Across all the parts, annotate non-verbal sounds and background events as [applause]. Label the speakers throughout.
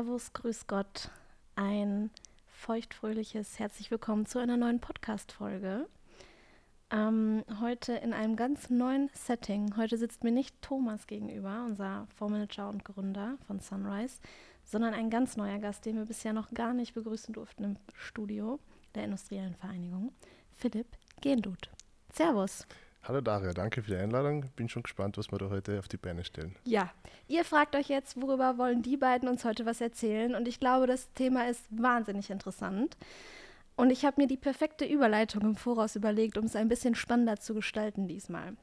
Speaker 1: Servus, Grüß Gott. Ein feuchtfröhliches Herzlich Willkommen zu einer neuen Podcast-Folge. Ähm, heute in einem ganz neuen Setting. Heute sitzt mir nicht Thomas gegenüber, unser Fondsmanager und Gründer von Sunrise, sondern ein ganz neuer Gast, den wir bisher noch gar nicht begrüßen durften im Studio der Industriellen Vereinigung, Philipp Gendut. Servus.
Speaker 2: Hallo Daria, danke für die Einladung. Bin schon gespannt, was wir da heute auf die Beine stellen.
Speaker 1: Ja, ihr fragt euch jetzt, worüber wollen die beiden uns heute was erzählen? Und ich glaube, das Thema ist wahnsinnig interessant. Und ich habe mir die perfekte Überleitung im Voraus überlegt, um es ein bisschen spannender zu gestalten diesmal.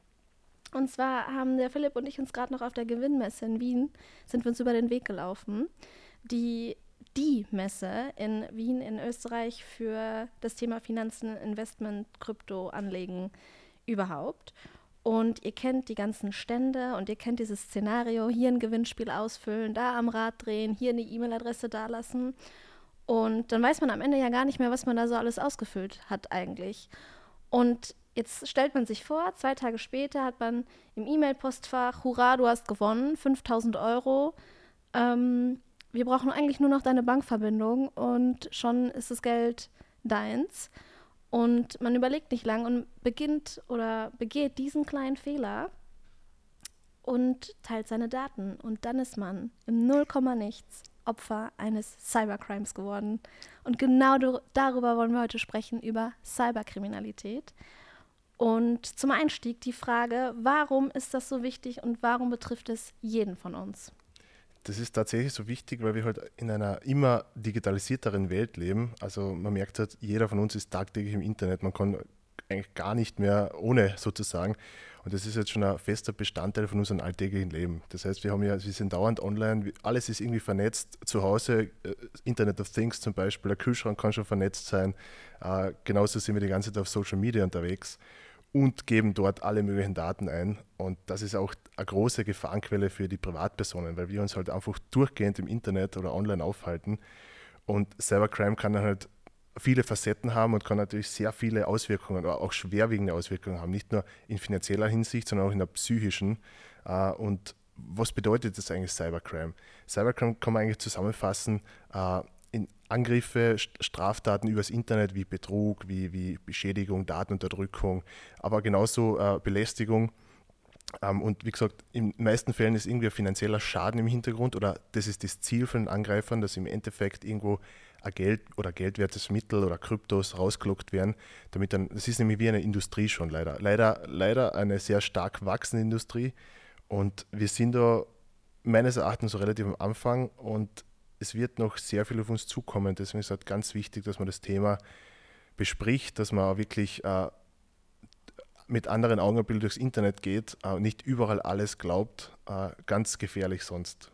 Speaker 1: Und zwar haben der Philipp und ich uns gerade noch auf der Gewinnmesse in Wien, sind wir uns über den Weg gelaufen, die die Messe in Wien in Österreich für das Thema Finanzen, Investment, Krypto, Anlegen überhaupt. Und ihr kennt die ganzen Stände und ihr kennt dieses Szenario, hier ein Gewinnspiel ausfüllen, da am Rad drehen, hier eine E-Mail-Adresse dalassen. Und dann weiß man am Ende ja gar nicht mehr, was man da so alles ausgefüllt hat eigentlich. Und jetzt stellt man sich vor, zwei Tage später hat man im E-Mail-Postfach, hurra, du hast gewonnen, 5000 Euro. Ähm, wir brauchen eigentlich nur noch deine Bankverbindung und schon ist das Geld deins. Und man überlegt nicht lang und beginnt oder begeht diesen kleinen Fehler und teilt seine Daten. Und dann ist man im Nullkomma nichts Opfer eines Cybercrimes geworden. Und genau darüber wollen wir heute sprechen, über Cyberkriminalität. Und zum Einstieg die Frage, warum ist das so wichtig und warum betrifft es jeden von uns?
Speaker 2: Das ist tatsächlich so wichtig, weil wir halt in einer immer digitalisierteren Welt leben. Also man merkt halt, jeder von uns ist tagtäglich im Internet. Man kann eigentlich gar nicht mehr ohne sozusagen. Und das ist jetzt schon ein fester Bestandteil von unserem alltäglichen Leben. Das heißt, wir haben ja, wir sind dauernd online, alles ist irgendwie vernetzt. Zu Hause, äh, Internet of Things zum Beispiel, der Kühlschrank kann schon vernetzt sein. Äh, genauso sind wir die ganze Zeit auf Social Media unterwegs und geben dort alle möglichen Daten ein. Und das ist auch eine große Gefahrenquelle für die Privatpersonen, weil wir uns halt einfach durchgehend im Internet oder online aufhalten. Und Cybercrime kann dann halt viele Facetten haben und kann natürlich sehr viele Auswirkungen, auch schwerwiegende Auswirkungen haben, nicht nur in finanzieller Hinsicht, sondern auch in der psychischen. Äh, und was bedeutet das eigentlich Cybercrime? Cybercrime kann man eigentlich zusammenfassen äh, Angriffe, Straftaten übers Internet wie Betrug, wie, wie Beschädigung, Datenunterdrückung, aber genauso äh, Belästigung. Ähm, und wie gesagt, in den meisten Fällen ist irgendwie ein finanzieller Schaden im Hintergrund oder das ist das Ziel von den Angreifern, dass im Endeffekt irgendwo ein Geld oder geldwertes Mittel oder Kryptos rausgelockt werden, damit dann, das ist nämlich wie eine Industrie schon leider. Leider, leider eine sehr stark wachsende Industrie und wir sind da meines Erachtens so relativ am Anfang und es wird noch sehr viel auf uns zukommen. Deswegen ist es halt ganz wichtig, dass man das Thema bespricht, dass man auch wirklich äh, mit anderen Augenbildern durchs Internet geht, äh, nicht überall alles glaubt, äh, ganz gefährlich sonst.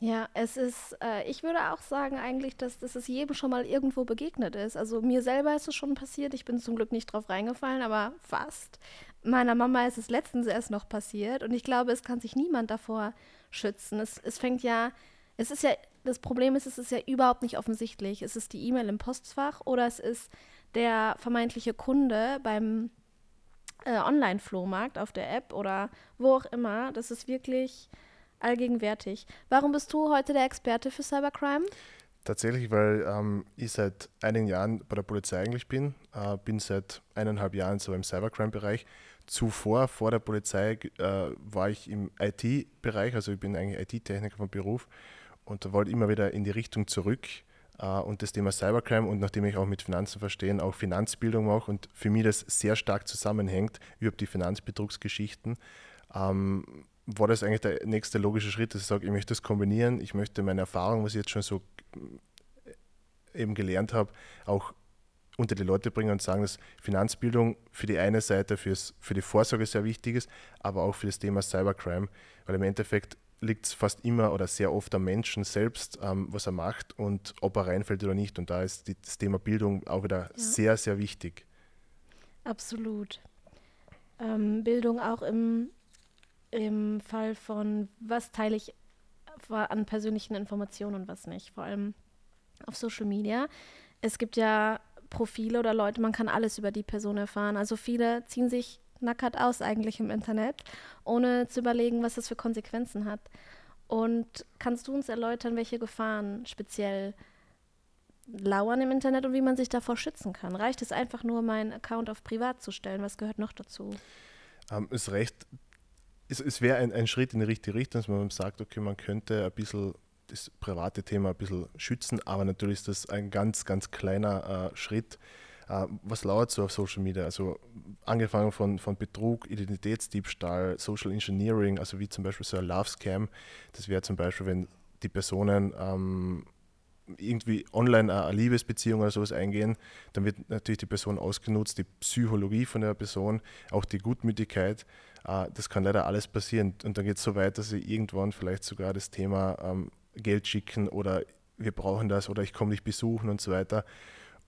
Speaker 1: Ja, es ist, äh, ich würde auch sagen eigentlich, dass, dass es jedem schon mal irgendwo begegnet ist. Also mir selber ist es schon passiert, ich bin zum Glück nicht drauf reingefallen, aber fast. Meiner Mama ist es letztens erst noch passiert und ich glaube, es kann sich niemand davor schützen. Es, es fängt ja, es ist ja, das Problem ist, es ist ja überhaupt nicht offensichtlich. Es ist die E-Mail im Postfach oder es ist der vermeintliche Kunde beim äh, Online-Flohmarkt auf der App oder wo auch immer. Das ist wirklich allgegenwärtig. Warum bist du heute der Experte für Cybercrime?
Speaker 2: Tatsächlich, weil ähm, ich seit einigen Jahren bei der Polizei eigentlich bin, äh, bin seit eineinhalb Jahren so im Cybercrime-Bereich. Zuvor, vor der Polizei, äh, war ich im IT-Bereich, also ich bin eigentlich IT-Techniker vom Beruf und wollte immer wieder in die Richtung zurück äh, und das Thema Cybercrime und nachdem ich auch mit Finanzen verstehe, auch Finanzbildung mache und für mich das sehr stark zusammenhängt, über die Finanzbetrugsgeschichten, ähm, war das eigentlich der nächste logische Schritt, dass ich sage, ich möchte das kombinieren, ich möchte meine Erfahrung, was ich jetzt schon so äh, eben gelernt habe, auch unter die Leute bringen und sagen, dass Finanzbildung für die eine Seite fürs, für die Vorsorge sehr wichtig ist, aber auch für das Thema Cybercrime, weil im Endeffekt liegt es fast immer oder sehr oft am Menschen selbst, ähm, was er macht und ob er reinfällt oder nicht. Und da ist die, das Thema Bildung auch wieder ja. sehr, sehr wichtig.
Speaker 1: Absolut. Ähm, Bildung auch im, im Fall von, was teile ich an persönlichen Informationen und was nicht, vor allem auf Social Media. Es gibt ja Profile oder Leute, man kann alles über die Person erfahren. Also viele ziehen sich nackert aus eigentlich im Internet, ohne zu überlegen, was das für Konsequenzen hat. Und kannst du uns erläutern, welche Gefahren speziell lauern im Internet und wie man sich davor schützen kann? Reicht es einfach nur, meinen Account auf privat zu stellen? Was gehört noch dazu?
Speaker 2: Ähm, es reicht, es, es wäre ein, ein Schritt in die richtige Richtung, dass man sagt, okay, man könnte ein bisschen das private Thema ein bisschen schützen, aber natürlich ist das ein ganz, ganz kleiner äh, Schritt. Äh, was lauert so auf Social Media? Also angefangen von, von Betrug, Identitätsdiebstahl, Social Engineering, also wie zum Beispiel so ein Love Scam. Das wäre zum Beispiel, wenn die Personen ähm, irgendwie online eine Liebesbeziehung oder sowas eingehen, dann wird natürlich die Person ausgenutzt, die Psychologie von der Person, auch die Gutmütigkeit. Äh, das kann leider alles passieren. Und dann geht es so weit, dass sie irgendwann vielleicht sogar das Thema ähm, Geld schicken oder wir brauchen das oder ich komme dich besuchen und so weiter.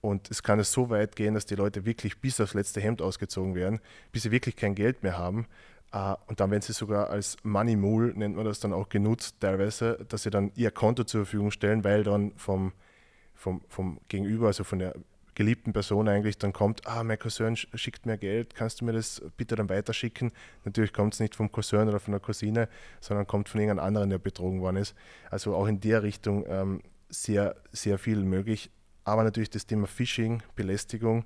Speaker 2: Und es kann es so weit gehen, dass die Leute wirklich bis aufs letzte Hemd ausgezogen werden, bis sie wirklich kein Geld mehr haben. Uh, und dann werden sie sogar als Money Mule, nennt man das dann auch genutzt teilweise, dass sie dann ihr Konto zur Verfügung stellen, weil dann vom, vom, vom Gegenüber, also von der geliebten Person eigentlich dann kommt, ah, mein Cousin schickt mir Geld, kannst du mir das bitte dann weiterschicken? Natürlich kommt es nicht vom Cousin oder von der Cousine, sondern kommt von irgendeinem anderen, der betrogen worden ist. Also auch in der Richtung ähm, sehr, sehr viel möglich aber natürlich das Thema Phishing, Belästigung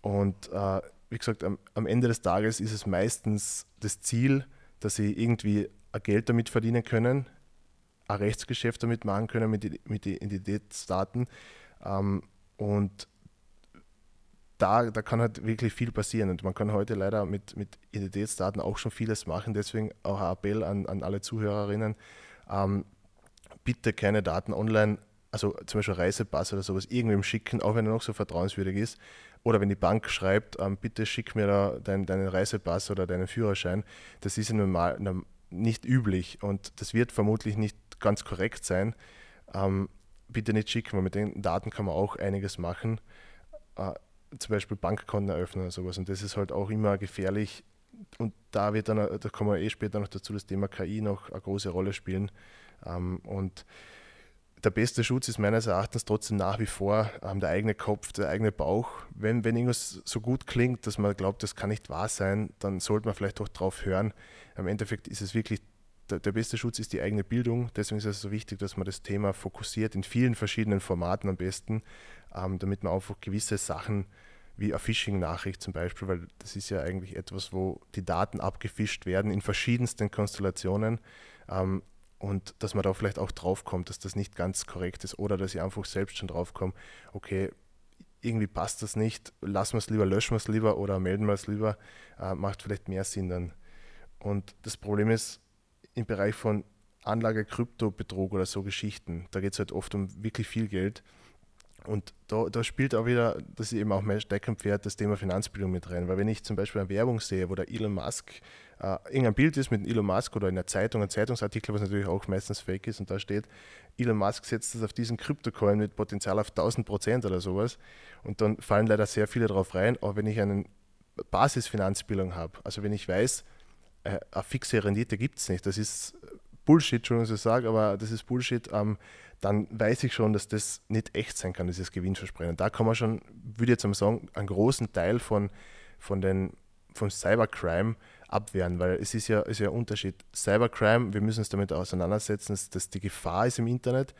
Speaker 2: und äh, wie gesagt, am, am, Ende des Tages ist es meistens das Ziel, dass sie irgendwie Geld damit verdienen können, ein Rechtsgeschäft damit machen können mit, mit Identitätsdaten ähm, und da, da kann halt wirklich viel passieren und man kann heute leider mit, mit Identitätsdaten auch schon vieles machen, deswegen auch ein Appell an, an alle Zuhörerinnen, ähm, bitte keine Daten online also zum Beispiel Reisepass oder sowas, irgendwem schicken, auch wenn er noch so vertrauenswürdig ist. Oder wenn die Bank schreibt, ähm, bitte schick mir da dein, deinen Reisepass oder deinen Führerschein. Das ist ja normal, nicht üblich und das wird vermutlich nicht ganz korrekt sein. Ähm, bitte nicht schicken, weil mit den Daten kann man auch einiges machen. Äh, zum Beispiel Bankkonten eröffnen oder sowas. Und das ist halt auch immer gefährlich. Und da wird dann, da kommen wir eh später noch dazu, das Thema KI noch eine große Rolle spielen. Ähm, und der beste Schutz ist meines Erachtens trotzdem nach wie vor ähm, der eigene Kopf, der eigene Bauch. Wenn, wenn irgendwas so gut klingt, dass man glaubt, das kann nicht wahr sein, dann sollte man vielleicht auch drauf hören. Im Endeffekt ist es wirklich, der, der beste Schutz ist die eigene Bildung. Deswegen ist es so wichtig, dass man das Thema fokussiert, in vielen verschiedenen Formaten am besten, ähm, damit man einfach gewisse Sachen wie eine Phishing-Nachricht zum Beispiel, weil das ist ja eigentlich etwas, wo die Daten abgefischt werden in verschiedensten Konstellationen. Ähm, und dass man da vielleicht auch drauf kommt, dass das nicht ganz korrekt ist oder dass ich einfach selbst schon drauf komme, okay, irgendwie passt das nicht, lassen wir es lieber, löschen wir es lieber oder melden wir es lieber, äh, macht vielleicht mehr Sinn dann. Und das Problem ist im Bereich von Anlage, Kryptobetrug oder so Geschichten, da geht es halt oft um wirklich viel Geld. Und da, da spielt auch wieder, das ist eben auch mein Steckenpferd, das Thema Finanzbildung mit rein. Weil wenn ich zum Beispiel eine Werbung sehe, wo der Elon Musk äh, irgendein Bild ist mit Elon Musk oder in der Zeitung, ein Zeitungsartikel, was natürlich auch meistens fake ist und da steht, Elon Musk setzt das auf diesen Kryptocoin mit Potenzial auf 1000 Prozent oder sowas. Und dann fallen leider sehr viele drauf rein, aber wenn ich eine Basisfinanzbildung habe, also wenn ich weiß, äh, eine fixe Rendite gibt es nicht, das ist Bullshit, Entschuldigung, was ich sage, aber das ist Bullshit, ähm, dann weiß ich schon, dass das nicht echt sein kann, dieses Gewinnversprechen. Da kann man schon, würde ich jetzt mal sagen, einen großen Teil von, von den, von Cybercrime abwehren, weil es ist ja, ist ja ein Unterschied. Cybercrime, wir müssen uns damit auseinandersetzen, dass, die Gefahr ist im Internet,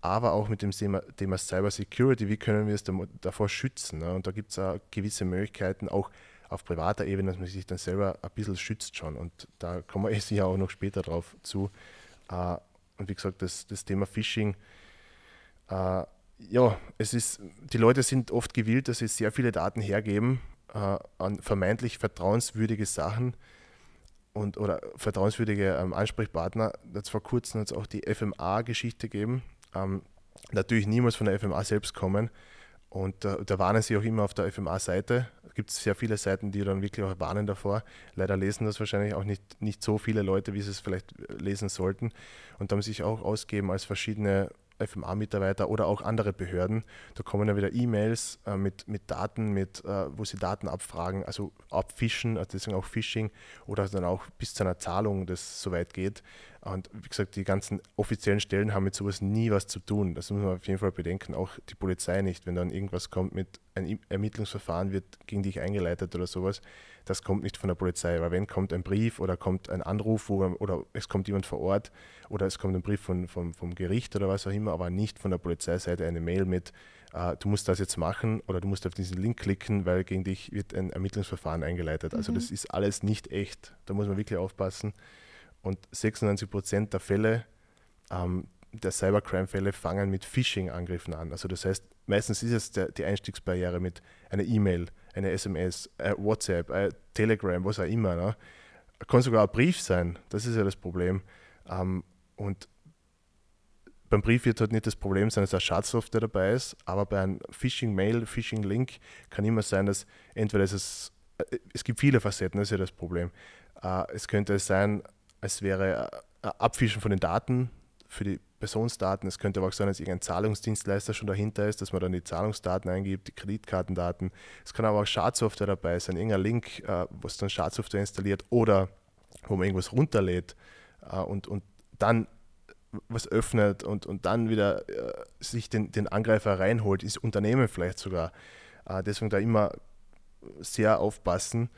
Speaker 2: aber auch mit dem Thema, Thema Cybersecurity, wie können wir es davor schützen? Ne? Und da gibt es gewisse Möglichkeiten, auch auf privater Ebene, dass man sich dann selber ein bisschen schützt schon. Und da kommen wir eh [laughs] sicher auch noch später drauf zu. Äh, und wie gesagt, das, das Thema Phishing, äh, ja, es ist, die Leute sind oft gewillt, dass sie sehr viele Daten hergeben äh, an vermeintlich vertrauenswürdige Sachen und oder vertrauenswürdige ähm, Ansprechpartner. Jetzt vor kurzem hat es auch die FMA-Geschichte gegeben. Ähm, natürlich niemals von der FMA selbst kommen. Und äh, da warnen sie auch immer auf der FMA-Seite. Es gibt sehr viele Seiten, die dann wirklich auch warnen davor. Leider lesen das wahrscheinlich auch nicht, nicht so viele Leute, wie sie es vielleicht lesen sollten. Und da haben sich auch ausgeben als verschiedene FMA-Mitarbeiter oder auch andere Behörden. Da kommen dann wieder E-Mails äh, mit, mit Daten, mit, äh, wo sie Daten abfragen, also abfischen, also deswegen auch Phishing oder dann auch bis zu einer Zahlung, das soweit geht. Und wie gesagt, die ganzen offiziellen Stellen haben mit sowas nie was zu tun. Das muss man auf jeden Fall bedenken, auch die Polizei nicht. Wenn dann irgendwas kommt mit ein Ermittlungsverfahren wird gegen dich eingeleitet oder sowas, das kommt nicht von der Polizei. Weil wenn kommt ein Brief oder kommt ein Anruf wo, oder es kommt jemand vor Ort oder es kommt ein Brief von, vom, vom Gericht oder was auch immer, aber nicht von der Polizeiseite eine Mail mit, äh, du musst das jetzt machen oder du musst auf diesen Link klicken, weil gegen dich wird ein Ermittlungsverfahren eingeleitet. Also mhm. das ist alles nicht echt. Da muss man wirklich aufpassen. Und 96 Prozent der Fälle, ähm, der Cybercrime-Fälle fangen mit Phishing-Angriffen an. Also das heißt, meistens ist es der, die Einstiegsbarriere mit einer E-Mail, eine SMS, äh, WhatsApp, äh, Telegram, was auch immer. Ne? Kann sogar ein Brief sein, das ist ja das Problem. Ähm, und beim Brief wird halt nicht das Problem sein, dass ein Schadsoftware dabei ist, aber bei einem Phishing-Mail, Phishing-Link kann immer sein, dass entweder es, äh, es gibt viele Facetten, das ist ja das Problem. Äh, es könnte sein, es wäre äh, Abfischen von den Daten für die Personsdaten. Es könnte aber auch sein, dass irgendein Zahlungsdienstleister schon dahinter ist, dass man dann die Zahlungsdaten eingibt, die Kreditkartendaten. Es kann aber auch Schadsoftware dabei sein, irgendein Link, äh, was dann Schadsoftware installiert oder wo man irgendwas runterlädt äh, und, und dann was öffnet und, und dann wieder sich den, den Angreifer reinholt, ist Unternehmen vielleicht sogar. Deswegen da immer sehr aufpassen.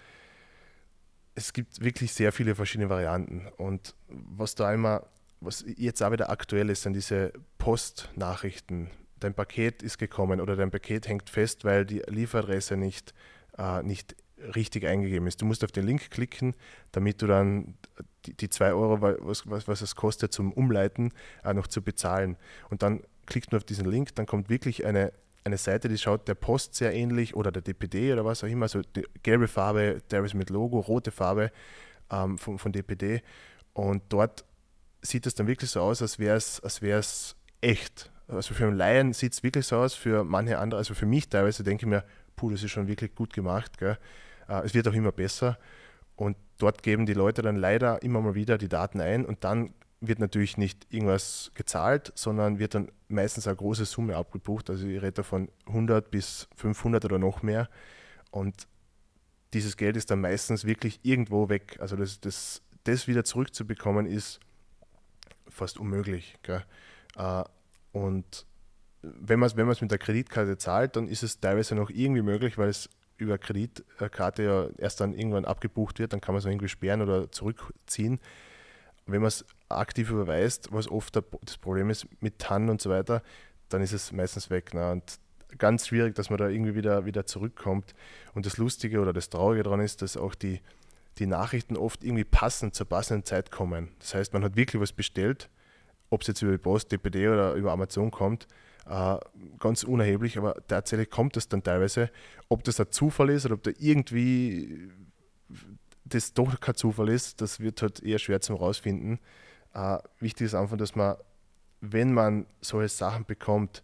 Speaker 2: Es gibt wirklich sehr viele verschiedene Varianten und was da immer was jetzt auch wieder aktuell ist, sind diese Postnachrichten. Dein Paket ist gekommen oder dein Paket hängt fest, weil die Lieferadresse nicht, äh, nicht richtig eingegeben ist. Du musst auf den Link klicken, damit du dann die, die zwei Euro, was, was, was es kostet zum Umleiten, äh, noch zu bezahlen. Und dann klickt man auf diesen Link, dann kommt wirklich eine, eine Seite, die schaut der Post sehr ähnlich oder der DPD oder was auch immer, also gelbe Farbe, der ist mit Logo, rote Farbe ähm, von, von DPD. Und dort sieht es dann wirklich so aus, als wäre es als echt. Also für einen Laien sieht es wirklich so aus, für manche andere, also für mich teilweise denke ich mir, puh, das ist schon wirklich gut gemacht. Gell? Äh, es wird auch immer besser. Und dort geben die Leute dann leider immer mal wieder die Daten ein und dann wird natürlich nicht irgendwas gezahlt, sondern wird dann meistens eine große Summe abgebucht. Also ich rede von 100 bis 500 oder noch mehr. Und dieses Geld ist dann meistens wirklich irgendwo weg. Also das, das, das wieder zurückzubekommen ist fast unmöglich. Äh, und wenn man es wenn mit der Kreditkarte zahlt, dann ist es teilweise noch irgendwie möglich, weil es über Kreditkarte ja erst dann irgendwann abgebucht wird, dann kann man es irgendwie sperren oder zurückziehen. Wenn man es aktiv überweist, was oft das Problem ist mit TAN und so weiter, dann ist es meistens weg. Ne? Und ganz schwierig, dass man da irgendwie wieder, wieder zurückkommt. Und das Lustige oder das Traurige daran ist, dass auch die, die Nachrichten oft irgendwie passend zur passenden Zeit kommen. Das heißt, man hat wirklich was bestellt, ob es jetzt über die Post, DPD oder über Amazon kommt, äh, ganz unerheblich, aber tatsächlich kommt es dann teilweise. Ob das ein Zufall ist oder ob da irgendwie das doch kein Zufall ist, das wird halt eher schwer zum rausfinden. Äh, wichtig ist einfach, dass man, wenn man solche Sachen bekommt,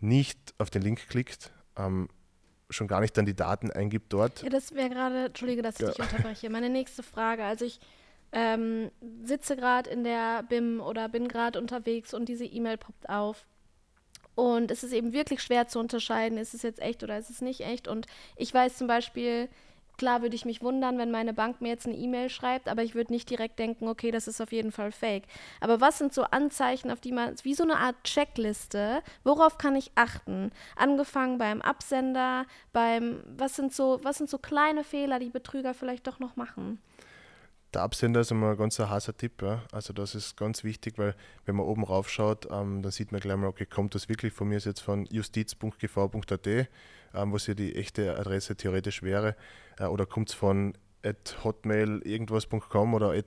Speaker 2: nicht auf den Link klickt, ähm, schon gar nicht dann die Daten eingibt dort.
Speaker 1: Ja, das wäre gerade, entschuldige, dass ich ja. dich unterbreche. Meine nächste Frage. Also ich ähm, sitze gerade in der BIM oder bin gerade unterwegs und diese E-Mail poppt auf. Und es ist eben wirklich schwer zu unterscheiden, ist es jetzt echt oder ist es nicht echt. Und ich weiß zum Beispiel, Klar würde ich mich wundern, wenn meine Bank mir jetzt eine E-Mail schreibt, aber ich würde nicht direkt denken, okay, das ist auf jeden Fall fake. Aber was sind so Anzeichen, auf die man, wie so eine Art Checkliste, worauf kann ich achten? Angefangen beim Absender, beim, was sind so, was sind so kleine Fehler, die Betrüger vielleicht doch noch machen?
Speaker 2: Der Absender ist immer ein ganz heißer Tipp. Ja? Also das ist ganz wichtig, weil wenn man oben rauf schaut, ähm, dann sieht man gleich mal, okay, kommt das wirklich von mir ist jetzt von justiz.gv.at, ähm, was ja die echte Adresse theoretisch wäre, äh, oder kommt es von at hotmail irgendwas.com oder at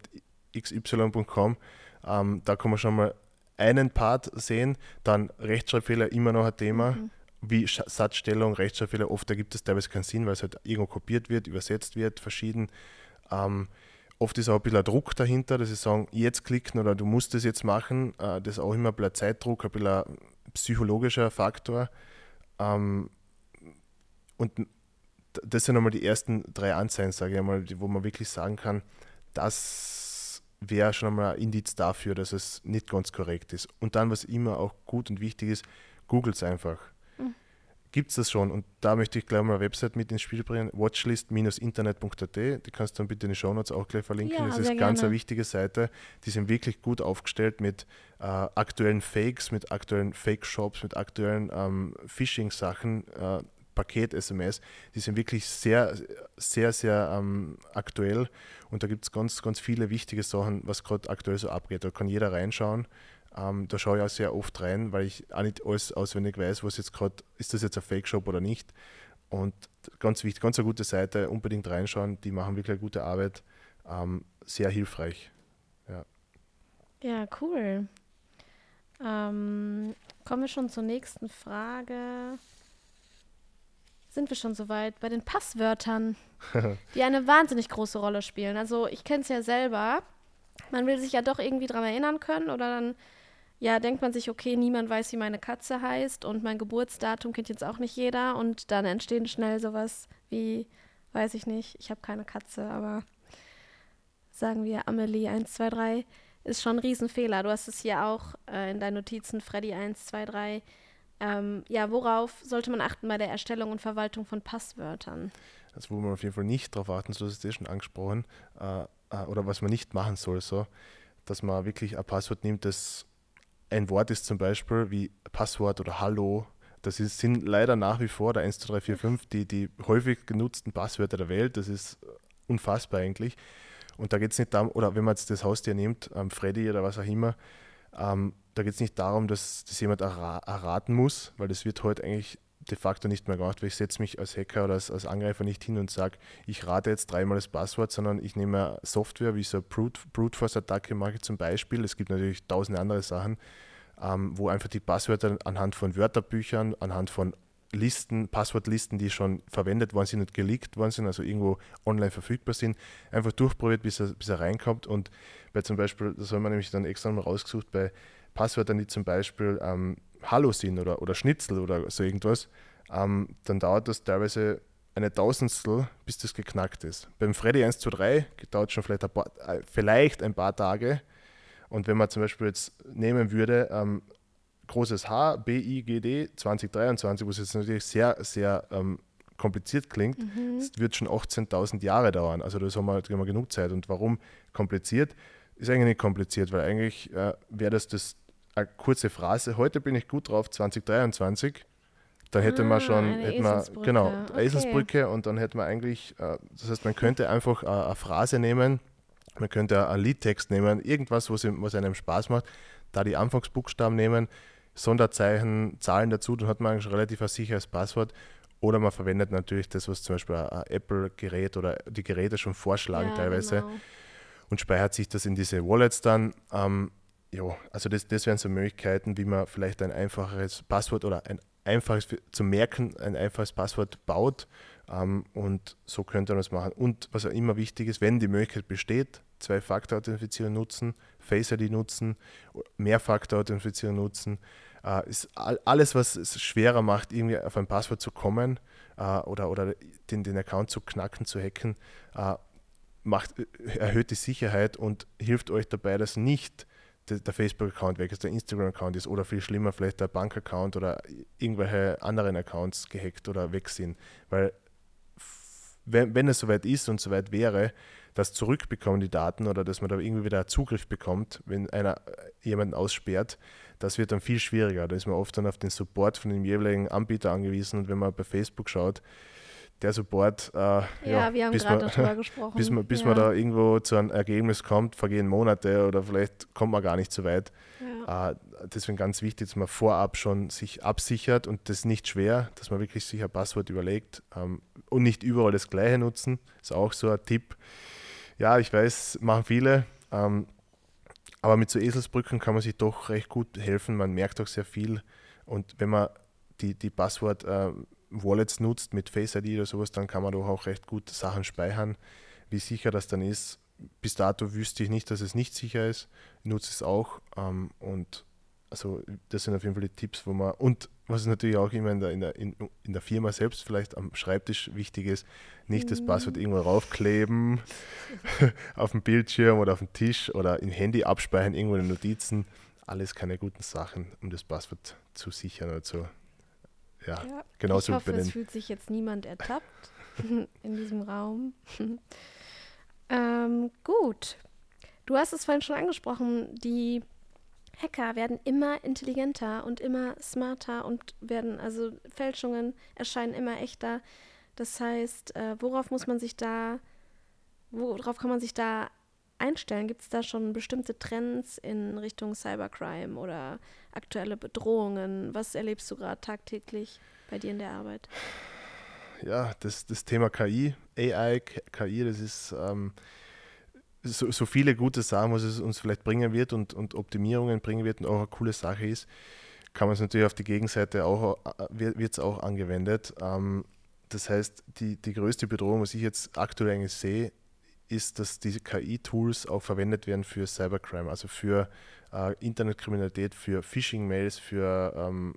Speaker 2: xy.com. Ähm, da kann man schon mal einen Part sehen, dann Rechtschreibfehler immer noch ein Thema. Mhm wie Satzstellung, Rechtschreibfehler, oft ergibt es teilweise keinen Sinn, weil es halt irgendwo kopiert wird, übersetzt wird, verschieden. Ähm, Oft ist auch ein bisschen Druck dahinter, dass sie sagen, jetzt klicken oder du musst es jetzt machen. Äh, das ist auch immer ein bisschen Zeitdruck, ein bisschen psychologischer Faktor. Ähm, und das sind einmal die ersten drei Anzeigen, sage ich einmal, wo man wirklich sagen kann, das wäre schon einmal ein Indiz dafür, dass es nicht ganz korrekt ist. Und dann, was immer auch gut und wichtig ist, googelt es einfach gibt es das schon. Und da möchte ich gleich mal eine Website mit ins Spiel bringen, watchlist-internet.at. Die kannst du dann bitte in den Shownotes auch gleich verlinken. Ja, das ist eine ganz eine wichtige Seite. Die sind wirklich gut aufgestellt mit äh, aktuellen Fakes, mit aktuellen Fake-Shops, mit aktuellen ähm, Phishing-Sachen. Äh, Paket-SMS, die sind wirklich sehr, sehr, sehr ähm, aktuell und da gibt es ganz, ganz viele wichtige Sachen, was gerade aktuell so abgeht. Da kann jeder reinschauen. Ähm, da schaue ich auch sehr oft rein, weil ich auch nicht alles auswendig weiß, was jetzt gerade, ist das jetzt ein Fake-Shop oder nicht. Und ganz wichtig, ganz eine gute Seite, unbedingt reinschauen, die machen wirklich eine gute Arbeit, ähm, sehr hilfreich. Ja,
Speaker 1: ja cool. Ähm, kommen wir schon zur nächsten Frage. Sind wir schon soweit? Bei den Passwörtern, [laughs] die eine wahnsinnig große Rolle spielen. Also ich kenne es ja selber. Man will sich ja doch irgendwie daran erinnern können oder dann ja, denkt man sich, okay, niemand weiß, wie meine Katze heißt und mein Geburtsdatum kennt jetzt auch nicht jeder und dann entstehen schnell sowas wie, weiß ich nicht, ich habe keine Katze, aber sagen wir Amelie 123 ist schon ein Riesenfehler. Du hast es hier auch äh, in deinen Notizen, Freddy 123. Ähm, ja, worauf sollte man achten bei der Erstellung und Verwaltung von Passwörtern?
Speaker 2: Also wo man auf jeden Fall nicht darauf achten soll, das ist eh schon angesprochen, äh, äh, oder was man nicht machen soll, so, dass man wirklich ein Passwort nimmt, das ein Wort ist zum Beispiel wie Passwort oder Hallo. Das ist, sind leider nach wie vor der 1, 2, 3, 4, 5 die, die häufig genutzten Passwörter der Welt. Das ist unfassbar eigentlich. Und da geht es nicht darum, oder wenn man jetzt das Haustier nimmt, ähm, Freddy oder was auch immer, ähm, da geht es nicht darum, dass das jemand erra erraten muss, weil das wird heute eigentlich de facto nicht mehr gemacht, weil ich setze mich als Hacker oder als, als Angreifer nicht hin und sage, ich rate jetzt dreimal das Passwort, sondern ich nehme Software wie so eine Brute, Brute Force-Attacke mache zum Beispiel. Es gibt natürlich tausende andere Sachen, ähm, wo einfach die Passwörter anhand von Wörterbüchern, anhand von Listen, Passwortlisten, die schon verwendet worden sind und geleakt worden sind, also irgendwo online verfügbar sind, einfach durchprobiert, bis er, bis er reinkommt. Und bei zum Beispiel, das haben wir nämlich dann extra mal rausgesucht, bei Passwörtern, die zum Beispiel ähm, Hallo sind oder, oder Schnitzel oder so irgendwas, ähm, dann dauert das teilweise eine Tausendstel, bis das geknackt ist. Beim Freddy 123 dauert schon vielleicht ein paar, äh, vielleicht ein paar Tage. Und wenn man zum Beispiel jetzt nehmen würde, ähm, großes H, B, I, G, D 2023, was jetzt natürlich sehr, sehr ähm, kompliziert klingt, mhm. wird schon 18.000 Jahre dauern. Also das haben wir, haben wir genug Zeit. Und warum kompliziert? Ist eigentlich nicht kompliziert, weil eigentlich äh, wäre das, das eine kurze Phrase. Heute bin ich gut drauf, 2023. Dann hätte ah, man schon, hätte man, genau, okay. Eselsbrücke und dann hätte man eigentlich, äh, das heißt, man könnte einfach äh, eine Phrase nehmen, man könnte einen Liedtext nehmen, irgendwas, was, was einem Spaß macht, da die Anfangsbuchstaben nehmen, Sonderzeichen, Zahlen dazu, dann hat man eigentlich relativ ein sicheres Passwort. Oder man verwendet natürlich das, was zum Beispiel ein Apple-Gerät oder die Geräte schon vorschlagen ja, teilweise genau. und speichert sich das in diese Wallets dann. Ähm, ja, also das, das wären so Möglichkeiten, wie man vielleicht ein einfaches Passwort oder ein einfaches zu merken, ein einfaches Passwort baut. Ähm, und so könnte man das machen. Und was auch immer wichtig ist, wenn die Möglichkeit besteht, Zwei-Faktor-Authentifizierung nutzen, Face ID nutzen, Mehrfaktor-Authentifizierung nutzen. Äh, ist all, alles, was es schwerer macht, irgendwie auf ein Passwort zu kommen äh, oder, oder den, den Account zu knacken, zu hacken, äh, macht, erhöht die Sicherheit und hilft euch dabei, dass nicht der Facebook-Account weg ist, der Instagram-Account ist oder viel schlimmer, vielleicht der Bank-Account oder irgendwelche anderen Accounts gehackt oder weg sind. Weil wenn, wenn es soweit ist und soweit wäre, das zurückbekommen, die Daten, oder dass man da irgendwie wieder Zugriff bekommt, wenn einer jemanden aussperrt, das wird dann viel schwieriger. Da ist man oft dann auf den Support von dem jeweiligen Anbieter angewiesen und wenn man bei Facebook schaut, der Support, äh, ja,
Speaker 1: ja, wir haben gerade darüber [laughs] gesprochen.
Speaker 2: Bis, man, bis
Speaker 1: ja.
Speaker 2: man da irgendwo zu einem Ergebnis kommt, vergehen Monate oder vielleicht kommt man gar nicht so weit. Ja. Äh, deswegen ganz wichtig, dass man vorab schon sich absichert und das ist nicht schwer, dass man wirklich sich ein Passwort überlegt ähm, und nicht überall das gleiche nutzen. Ist auch so ein Tipp. Ja, ich weiß, machen viele. Ähm, aber mit so Eselsbrücken kann man sich doch recht gut helfen. Man merkt auch sehr viel. Und wenn man die, die Passwort äh, Wallets nutzt mit Face ID oder sowas, dann kann man doch auch recht gut Sachen speichern. Wie sicher das dann ist, bis dato wüsste ich nicht, dass es nicht sicher ist. Ich nutze es auch. Ähm, und also das sind auf jeden Fall die Tipps, wo man, und was natürlich auch immer in der, in der, in, in der Firma selbst vielleicht am Schreibtisch wichtig ist, nicht mhm. das Passwort irgendwo raufkleben, [laughs] auf dem Bildschirm oder auf dem Tisch oder im Handy abspeichern, irgendwo in den Notizen. Alles keine guten Sachen, um das Passwort zu sichern oder zu ja, ja genauso
Speaker 1: ich hoffe, es fühlt sich jetzt niemand ertappt [laughs] in diesem Raum. [laughs] ähm, gut. Du hast es vorhin schon angesprochen, die Hacker werden immer intelligenter und immer smarter und werden, also Fälschungen erscheinen immer echter. Das heißt, äh, worauf muss man sich da, worauf kann man sich da einstellen? Gibt es da schon bestimmte Trends in Richtung Cybercrime oder aktuelle Bedrohungen? Was erlebst du gerade tagtäglich bei dir in der Arbeit?
Speaker 2: Ja, das, das Thema KI, AI, KI, das ist ähm, so, so, viele gute Sachen, was es uns vielleicht bringen wird und, und Optimierungen bringen wird und auch eine coole Sache ist, kann man es natürlich auf die Gegenseite auch, äh, wird es auch angewendet. Ähm, das heißt, die, die größte Bedrohung, was ich jetzt aktuell eigentlich sehe, ist, dass diese KI-Tools auch verwendet werden für Cybercrime, also für äh, Internetkriminalität, für Phishing-Mails, für ähm,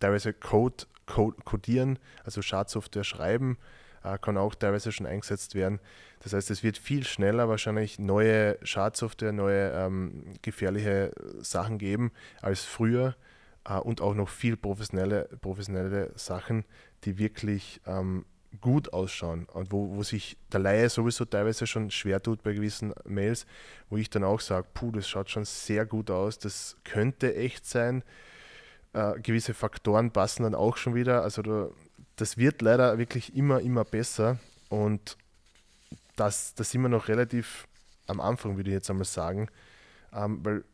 Speaker 2: teilweise Code, Code, Codieren, also Schadsoftware schreiben, äh, kann auch teilweise schon eingesetzt werden. Das heißt, es wird viel schneller wahrscheinlich neue Schadsoftware, neue ähm, gefährliche Sachen geben als früher äh, und auch noch viel professionelle, professionelle Sachen, die wirklich ähm, gut ausschauen und wo, wo sich der Laie sowieso teilweise schon schwer tut bei gewissen Mails, wo ich dann auch sage, puh, das schaut schon sehr gut aus, das könnte echt sein. Äh, gewisse Faktoren passen dann auch schon wieder. Also da, das wird leider wirklich immer, immer besser und das, das sind wir noch relativ am Anfang, würde ich jetzt einmal sagen, ähm, weil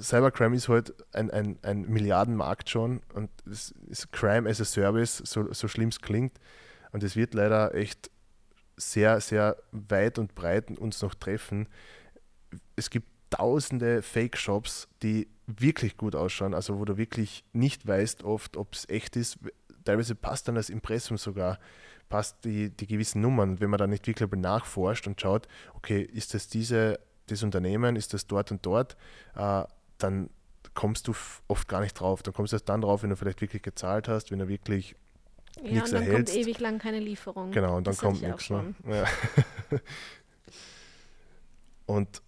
Speaker 2: Cybercrime ist halt ein, ein, ein Milliardenmarkt schon und es ist Crime as a Service, so, so schlimm es klingt. Und es wird leider echt sehr, sehr weit und breit uns noch treffen. Es gibt tausende Fake-Shops, die wirklich gut ausschauen, also wo du wirklich nicht weißt oft, ob es echt ist. Teilweise passt dann das Impressum sogar, passt die, die gewissen Nummern. Und wenn man dann nicht wirklich nachforscht und schaut, okay, ist das diese das Unternehmen, ist das dort und dort, äh, dann kommst du oft gar nicht drauf. Dann kommst du erst dann drauf, wenn du vielleicht wirklich gezahlt hast, wenn du wirklich ja, nichts
Speaker 1: und dann
Speaker 2: erhältst.
Speaker 1: kommt ewig lang keine Lieferung.
Speaker 2: Genau, und dann das kommt nichts. Ne? Ja. [laughs] und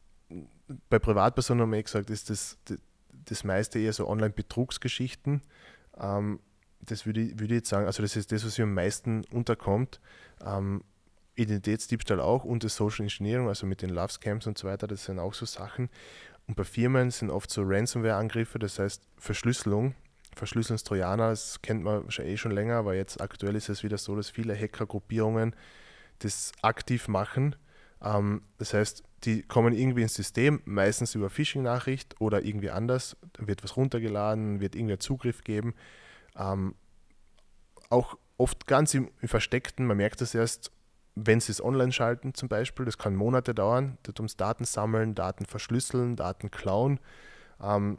Speaker 2: bei Privatpersonen haben wir eh gesagt, ist das, das meiste eher so Online-Betrugsgeschichten. Ähm, das würde ich, würde ich jetzt sagen, also das ist das, was mir am meisten unterkommt. Ähm, Identitätsdiebstahl auch und das Social Engineering, also mit den Love Scams und so weiter, das sind auch so Sachen. Und bei Firmen sind oft so Ransomware-Angriffe, das heißt Verschlüsselung, Verschlüsselungstrojaner, das kennt man eh schon länger, aber jetzt aktuell ist es wieder so, dass viele Hackergruppierungen das aktiv machen. Ähm, das heißt, die kommen irgendwie ins System, meistens über Phishing-Nachricht oder irgendwie anders, wird was runtergeladen, wird irgendwer Zugriff geben. Ähm, auch oft ganz im Versteckten, man merkt das erst wenn sie es online schalten zum Beispiel, das kann Monate dauern, da tun Daten sammeln, Daten verschlüsseln, Daten klauen ähm,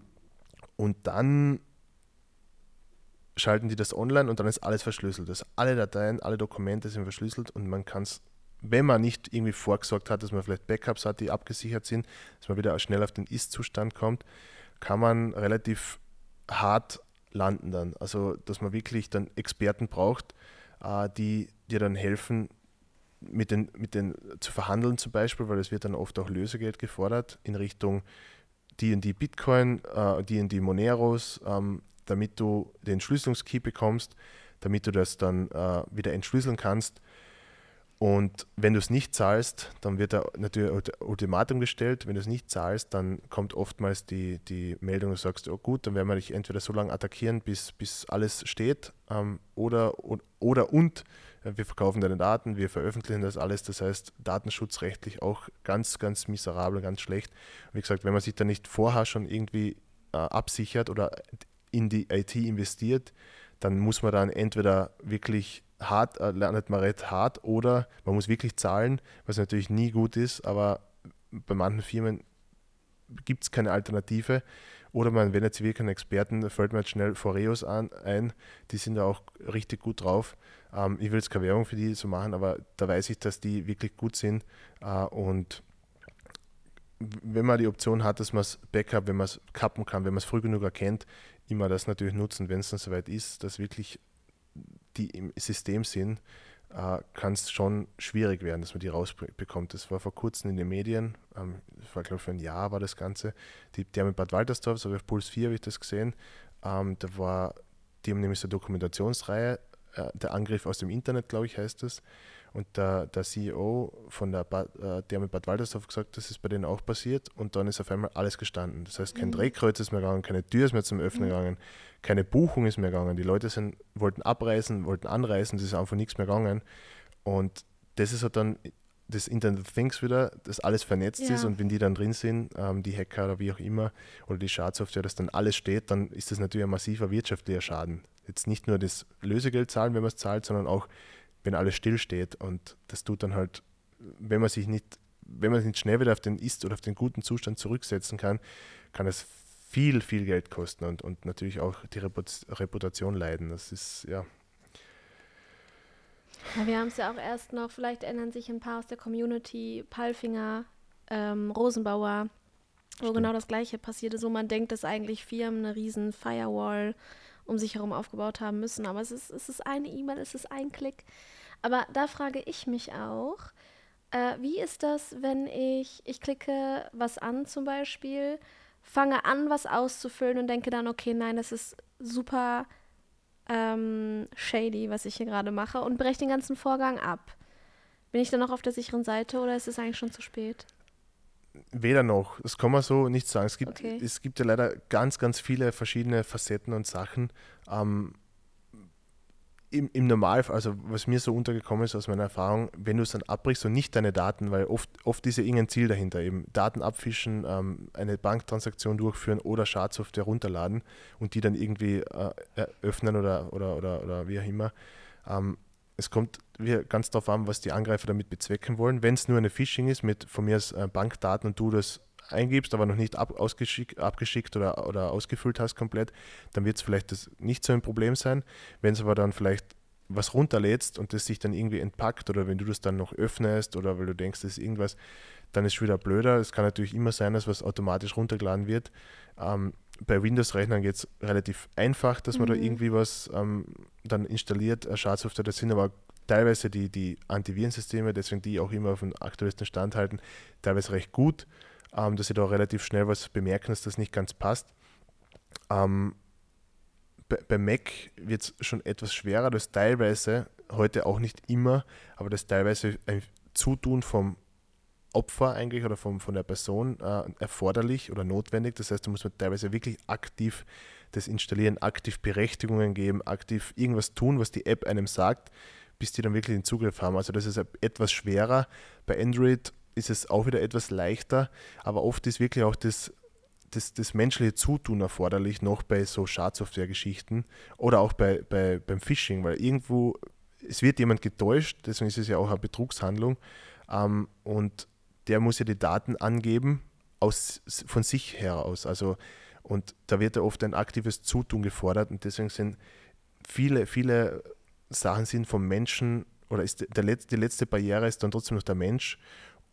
Speaker 2: und dann schalten die das online und dann ist alles verschlüsselt. Das alle Dateien, alle Dokumente sind verschlüsselt und man kann es, wenn man nicht irgendwie vorgesorgt hat, dass man vielleicht Backups hat, die abgesichert sind, dass man wieder schnell auf den Ist-Zustand kommt, kann man relativ hart landen dann. Also dass man wirklich dann Experten braucht, äh, die dir dann helfen, mit den, mit den zu verhandeln zum Beispiel, weil es wird dann oft auch Lösegeld gefordert in Richtung die Bitcoin, äh, die Moneros, ähm, damit du den Entschlüsselungskey bekommst, damit du das dann äh, wieder entschlüsseln kannst. Und wenn du es nicht zahlst, dann wird da natürlich Ultimatum gestellt. Wenn du es nicht zahlst, dann kommt oftmals die, die Meldung, du sagst, oh gut, dann werden wir dich entweder so lange attackieren, bis, bis alles steht, ähm, oder, oder und wir verkaufen deine Daten, wir veröffentlichen das alles. Das heißt, datenschutzrechtlich auch ganz, ganz miserabel, ganz schlecht. Wie gesagt, wenn man sich da nicht vorher schon irgendwie äh, absichert oder in die IT investiert, dann muss man dann entweder wirklich hart, äh, lernt man recht hart oder man muss wirklich zahlen, was natürlich nie gut ist, aber bei manchen Firmen gibt es keine Alternative. Oder man wendet sich wirklich an Experten, fällt mir jetzt schnell Foreos an, ein, die sind da auch richtig gut drauf. Ähm, ich will jetzt keine Werbung für die so machen, aber da weiß ich, dass die wirklich gut sind. Äh, und wenn man die Option hat, dass man es Backup, wenn man es kappen kann, wenn man es früh genug erkennt, immer das natürlich nutzen, wenn es dann soweit ist, dass wirklich die im System sind, äh, kann es schon schwierig werden, dass man die rausbekommt. Das war vor kurzem in den Medien, ähm, das war glaube ich für ein Jahr war das Ganze. Die, die haben in Bad Waltersdorf, so auf Puls 4 habe ich das gesehen, ähm, da war, die haben nämlich so eine Dokumentationsreihe äh, der Angriff aus dem Internet, glaube ich, heißt es. Und der, der CEO von der, Bad, äh, der mit Bad Waltersdorf gesagt, das ist bei denen auch passiert. Und dann ist auf einmal alles gestanden. Das heißt, kein mhm. Drehkreuz ist mehr gegangen, keine Tür ist mehr zum Öffnen mhm. gegangen, keine Buchung ist mehr gegangen. Die Leute sind, wollten abreisen, wollten anreisen, es ist einfach nichts mehr gegangen. Und das ist halt dann das Internet of Things wieder, dass alles vernetzt ja. ist und wenn die dann drin sind, ähm, die Hacker oder wie auch immer, oder die Schadsoftware, dass dann alles steht, dann ist das natürlich ein massiver wirtschaftlicher Schaden. Jetzt nicht nur das Lösegeld zahlen, wenn man es zahlt, sondern auch, wenn alles stillsteht. Und das tut dann halt, wenn man sich nicht, wenn man sich nicht schnell wieder auf den Ist- oder auf den guten Zustand zurücksetzen kann, kann es viel, viel Geld kosten und, und natürlich auch die Reputation leiden. Das ist, ja,
Speaker 1: ja, wir haben es ja auch erst noch, vielleicht erinnern sich ein paar aus der Community, Palfinger, ähm, Rosenbauer, wo Stimmt. genau das Gleiche passiert ist, wo man denkt, dass eigentlich Firmen eine riesen Firewall um sich herum aufgebaut haben müssen. Aber es ist, es ist eine E-Mail, es ist ein Klick. Aber da frage ich mich auch, äh, wie ist das, wenn ich, ich klicke was an zum Beispiel, fange an, was auszufüllen und denke dann, okay, nein, das ist super ähm, shady, was ich hier gerade mache und breche den ganzen Vorgang ab. Bin ich dann noch auf der sicheren Seite oder ist es eigentlich schon zu spät?
Speaker 2: Weder noch. Das kann man so nicht sagen. Es gibt, okay. es gibt ja leider ganz, ganz viele verschiedene Facetten und Sachen. Ähm, im, im Normalfall, also was mir so untergekommen ist aus meiner Erfahrung, wenn du es dann abbrichst und nicht deine Daten, weil oft, oft ist ja irgendein Ziel dahinter, eben Daten abfischen, ähm, eine Banktransaktion durchführen oder Schadsoftware runterladen und die dann irgendwie äh, öffnen oder, oder, oder, oder wie auch immer. Ähm, es kommt ganz darauf an, was die Angreifer damit bezwecken wollen. Wenn es nur eine Phishing ist mit von mir aus äh, Bankdaten und du das eingibst, aber noch nicht ab, abgeschickt oder, oder ausgefüllt hast komplett, dann wird es vielleicht das nicht so ein Problem sein. Wenn es aber dann vielleicht was runterlädst und das sich dann irgendwie entpackt oder wenn du das dann noch öffnest oder weil du denkst, das ist irgendwas, dann ist es wieder blöder. Es kann natürlich immer sein, dass was automatisch runtergeladen wird. Ähm, bei Windows-Rechnern geht es relativ einfach, dass man mhm. da irgendwie was ähm, dann installiert, Schadsoftware. Das sind aber teilweise die, die Antivirensysteme, deswegen die auch immer auf dem aktuellsten Stand halten, teilweise recht gut ähm, dass sie da relativ schnell was bemerken, dass das nicht ganz passt. Ähm, bei, bei Mac wird es schon etwas schwerer, das teilweise, heute auch nicht immer, aber das teilweise ein Zutun vom Opfer eigentlich oder vom, von der Person äh, erforderlich oder notwendig. Das heißt, da muss man teilweise wirklich aktiv das installieren, aktiv Berechtigungen geben, aktiv irgendwas tun, was die App einem sagt, bis die dann wirklich den Zugriff haben. Also das ist etwas schwerer. Bei Android ist es auch wieder etwas leichter, aber oft ist wirklich auch das, das, das menschliche Zutun erforderlich, noch bei so Schadsoftware-Geschichten oder auch bei, bei, beim Phishing, weil irgendwo, es wird jemand getäuscht, deswegen ist es ja auch eine Betrugshandlung ähm, und der muss ja die Daten angeben aus, von sich heraus. Also, und da wird ja oft ein aktives Zutun gefordert und deswegen sind viele, viele Sachen sind vom Menschen oder ist der, die letzte Barriere ist dann trotzdem noch der Mensch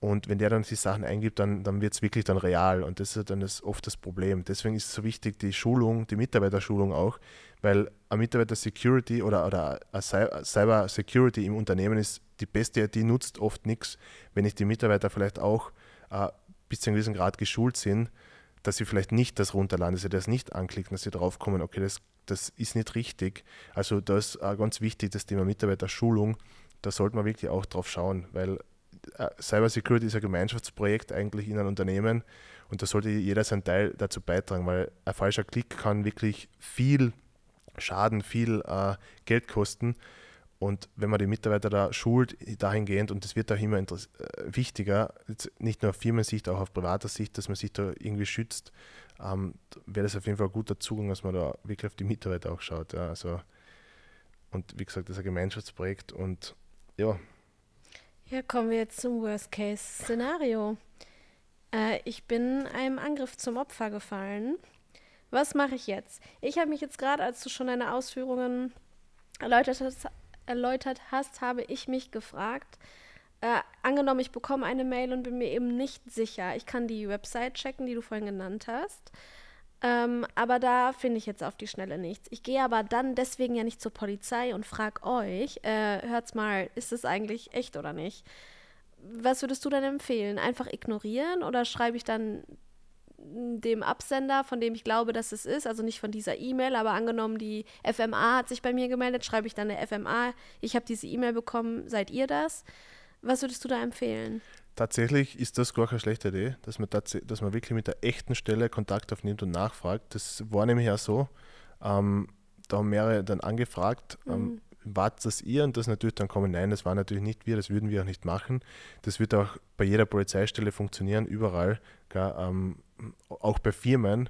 Speaker 2: und wenn der dann die Sachen eingibt, dann, dann wird es wirklich dann real. Und das ist dann das, oft das Problem. Deswegen ist es so wichtig, die Schulung, die Mitarbeiterschulung auch, weil eine Mitarbeiter-Security oder, oder Cyber-Security im Unternehmen ist die beste, die nutzt oft nichts, wenn nicht die Mitarbeiter vielleicht auch äh, bis zu einem gewissen Grad geschult sind, dass sie vielleicht nicht das runterladen, dass sie das nicht anklicken, dass sie drauf kommen, okay, das, das ist nicht richtig. Also das ist äh, ganz wichtig, das Thema Mitarbeiterschulung. Da sollte man wirklich auch drauf schauen, weil äh, Cybersecurity ist ein Gemeinschaftsprojekt eigentlich in einem Unternehmen und da sollte jeder seinen Teil dazu beitragen, weil ein falscher Klick kann wirklich viel Schaden, viel äh, Geld kosten. Und wenn man die Mitarbeiter da schult dahingehend, und das wird auch immer äh, wichtiger, nicht nur auf Firmensicht, auch auf privater Sicht, dass man sich da irgendwie schützt, ähm, wäre das auf jeden Fall ein guter Zugang, dass man da wirklich auf die Mitarbeiter auch schaut. Ja, also, und wie gesagt, das ist ein Gemeinschaftsprojekt und ja,
Speaker 1: ja, kommen wir jetzt zum Worst-Case-Szenario. Äh, ich bin einem Angriff zum Opfer gefallen. Was mache ich jetzt? Ich habe mich jetzt gerade, als du schon deine Ausführungen erläutert hast, erläutert hast habe ich mich gefragt, äh, angenommen, ich bekomme eine Mail und bin mir eben nicht sicher. Ich kann die Website checken, die du vorhin genannt hast. Ähm, aber da finde ich jetzt auf die Schnelle nichts. Ich gehe aber dann deswegen ja nicht zur Polizei und frage euch, äh, hört's mal, ist das eigentlich echt oder nicht? Was würdest du denn empfehlen? Einfach ignorieren oder schreibe ich dann dem Absender, von dem ich glaube, dass es ist, also nicht von dieser E-Mail, aber angenommen, die FMA hat sich bei mir gemeldet, schreibe ich dann eine FMA, ich habe diese E-Mail bekommen, seid ihr das? Was würdest du da empfehlen?
Speaker 2: Tatsächlich ist das gar keine schlechte Idee, dass man, dass man wirklich mit der echten Stelle Kontakt aufnimmt und nachfragt. Das war nämlich auch so. Ähm, da haben mehrere dann angefragt, ähm, mhm. wart das ihr? Und das natürlich dann kommen, nein, das war natürlich nicht wir, das würden wir auch nicht machen. Das wird auch bei jeder Polizeistelle funktionieren, überall, ähm, auch bei Firmen.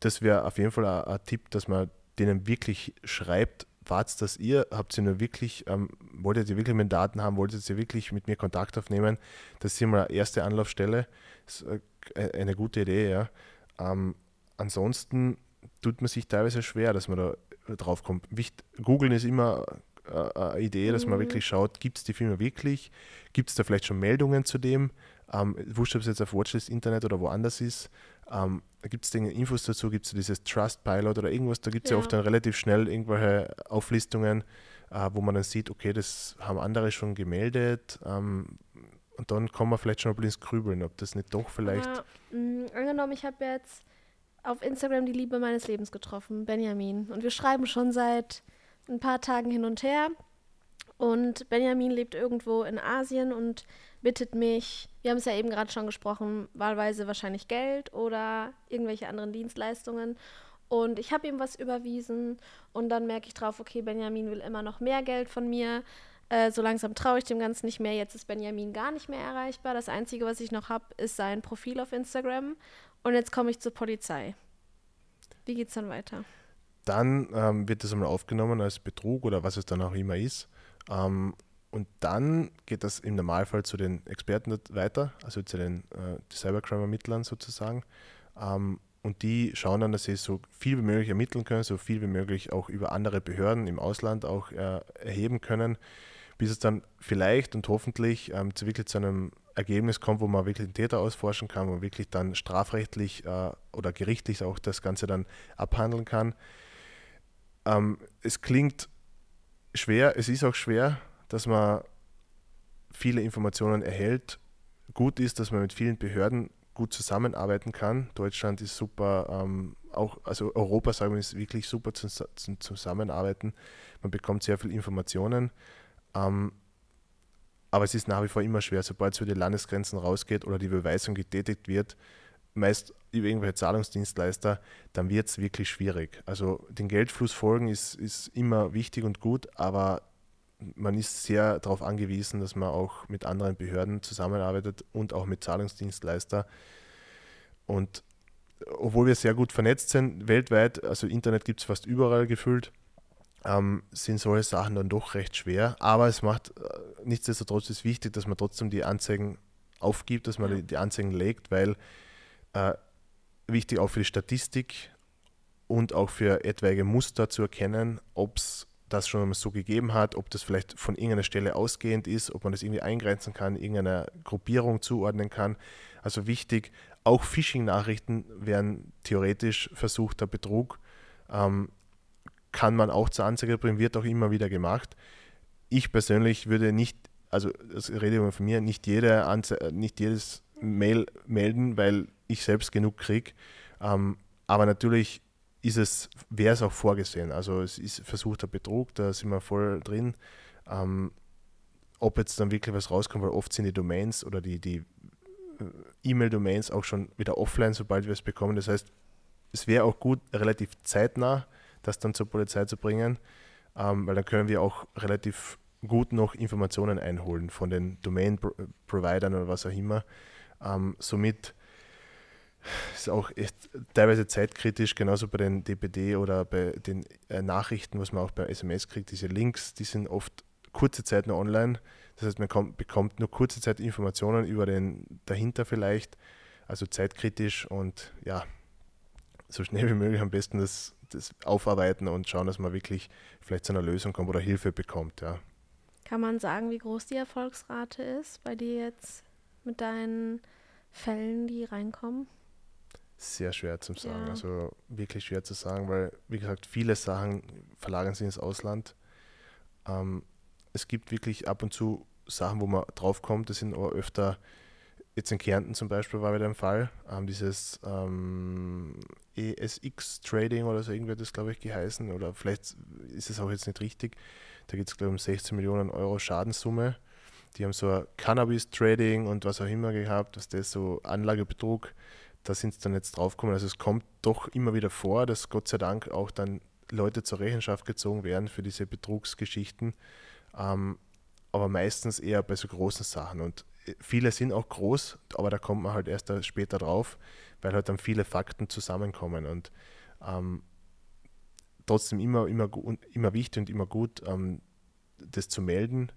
Speaker 2: Das wäre auf jeden Fall ein, ein Tipp, dass man denen wirklich schreibt, wart das ihr? Habt ihr nur wirklich, ähm, wolltet ihr wirklich meine Daten haben? Wolltet ihr wirklich mit mir Kontakt aufnehmen? Das ist immer eine erste Anlaufstelle. Das ist äh, eine gute Idee, ja. Ähm, ansonsten tut man sich teilweise schwer, dass man da drauf kommt. Wicht, Googlen ist immer äh, eine Idee, dass man mhm. wirklich schaut, gibt es die Firma wirklich? Gibt es da vielleicht schon Meldungen zu dem? Ähm, wurscht, ob es jetzt auf Watchlist Internet oder woanders ist. Ähm, gibt es Infos dazu? Gibt es dieses Trustpilot oder irgendwas? Da gibt es ja. ja. oft dann relativ schnell irgendwelche Auflistungen, äh, wo man dann sieht, okay, das haben andere schon gemeldet. Ähm, und dann kann man vielleicht schon ein bisschen grübeln, ob das nicht doch vielleicht. Aber,
Speaker 1: mh, angenommen, ich habe jetzt auf Instagram die Liebe meines Lebens getroffen, Benjamin. Und wir schreiben schon seit ein paar Tagen hin und her. Und Benjamin lebt irgendwo in Asien und bittet mich, wir haben es ja eben gerade schon gesprochen, wahlweise wahrscheinlich Geld oder irgendwelche anderen Dienstleistungen. Und ich habe ihm was überwiesen und dann merke ich drauf, okay, Benjamin will immer noch mehr Geld von mir. Äh, so langsam traue ich dem Ganzen nicht mehr. Jetzt ist Benjamin gar nicht mehr erreichbar. Das Einzige, was ich noch habe, ist sein Profil auf Instagram. Und jetzt komme ich zur Polizei. Wie geht es dann weiter?
Speaker 2: Dann ähm, wird das einmal aufgenommen als Betrug oder was es dann auch immer ist. Ähm, und dann geht das im Normalfall zu den Experten weiter, also zu den äh, Cybercrime-Ermittlern sozusagen. Ähm, und die schauen dann, dass sie so viel wie möglich ermitteln können, so viel wie möglich auch über andere Behörden im Ausland auch äh, erheben können, bis es dann vielleicht und hoffentlich ähm, zu wirklich zu einem Ergebnis kommt, wo man wirklich den Täter ausforschen kann, wo man wirklich dann strafrechtlich äh, oder gerichtlich auch das Ganze dann abhandeln kann. Ähm, es klingt schwer, es ist auch schwer, dass man viele Informationen erhält. Gut ist, dass man mit vielen Behörden gut zusammenarbeiten kann. Deutschland ist super, ähm, auch, also Europa, sagen wir, ist wirklich super zum, zum Zusammenarbeiten. Man bekommt sehr viele Informationen. Ähm, aber es ist nach wie vor immer schwer, sobald es über die Landesgrenzen rausgeht oder die Beweisung getätigt wird, meist über irgendwelche Zahlungsdienstleister, dann wird es wirklich schwierig. Also den Geldfluss folgen ist, ist immer wichtig und gut, aber man ist sehr darauf angewiesen, dass man auch mit anderen Behörden zusammenarbeitet und auch mit Zahlungsdienstleister. Und obwohl wir sehr gut vernetzt sind, weltweit, also Internet gibt es fast überall gefüllt, ähm, sind solche Sachen dann doch recht schwer. Aber es macht äh, nichtsdestotrotz ist wichtig, dass man trotzdem die Anzeigen aufgibt, dass man ja. die, die, Anzeigen legt, weil äh, wichtig auch für die Statistik und auch für etwaige Muster zu erkennen, ob es das schon so gegeben hat, ob das vielleicht von irgendeiner Stelle ausgehend ist, ob man das irgendwie eingrenzen kann, irgendeiner Gruppierung zuordnen kann. Also wichtig, auch Phishing-Nachrichten wären theoretisch versuchter Betrug. Ähm, kann man auch zur Anzeige bringen, wird auch immer wieder gemacht. Ich persönlich würde nicht, also das rede ich von mir, nicht, jede Anze nicht jedes Mail melden, weil ich selbst genug kriege. Ähm, aber natürlich ist es, wäre es auch vorgesehen. Also es ist versuchter Betrug, da sind wir voll drin. Ähm, ob jetzt dann wirklich was rauskommt, weil oft sind die Domains oder die, die äh, E-Mail-Domains auch schon wieder offline, sobald wir es bekommen. Das heißt, es wäre auch gut, relativ zeitnah das dann zur Polizei zu bringen, ähm, weil dann können wir auch relativ gut noch Informationen einholen von den Domain-Providern oder was auch immer. Ähm, somit ist auch teilweise zeitkritisch, genauso bei den DPD oder bei den äh, Nachrichten, was man auch bei SMS kriegt, diese Links, die sind oft kurze Zeit nur online. Das heißt, man kommt, bekommt nur kurze Zeit Informationen über den dahinter vielleicht, also zeitkritisch und ja, so schnell wie möglich am besten das das aufarbeiten und schauen, dass man wirklich vielleicht zu einer Lösung kommt oder Hilfe bekommt. Ja.
Speaker 1: Kann man sagen, wie groß die Erfolgsrate ist bei dir jetzt mit deinen Fällen, die reinkommen?
Speaker 2: Sehr schwer zu sagen, ja. also wirklich schwer zu sagen, weil, wie gesagt, viele Sachen verlagern sich ins Ausland. Ähm, es gibt wirklich ab und zu Sachen, wo man draufkommt, das sind aber öfter jetzt in Kärnten zum Beispiel war wieder ein Fall, ähm, dieses ähm, ESX Trading oder so irgendwie hat das, glaube ich, geheißen, oder vielleicht ist es auch jetzt nicht richtig. Da geht es, glaube ich, um 16 Millionen Euro Schadenssumme. Die haben so Cannabis-Trading und was auch immer gehabt, was das so Anlagebetrug, da sind sie dann jetzt draufgekommen. Also es kommt doch immer wieder vor, dass Gott sei Dank auch dann Leute zur Rechenschaft gezogen werden für diese Betrugsgeschichten. Ähm, aber meistens eher bei so großen Sachen. Und äh, viele sind auch groß, aber da kommt man halt erst später drauf, weil halt dann viele Fakten zusammenkommen. Und ähm, trotzdem immer, immer, immer wichtig und immer gut, ähm, das zu melden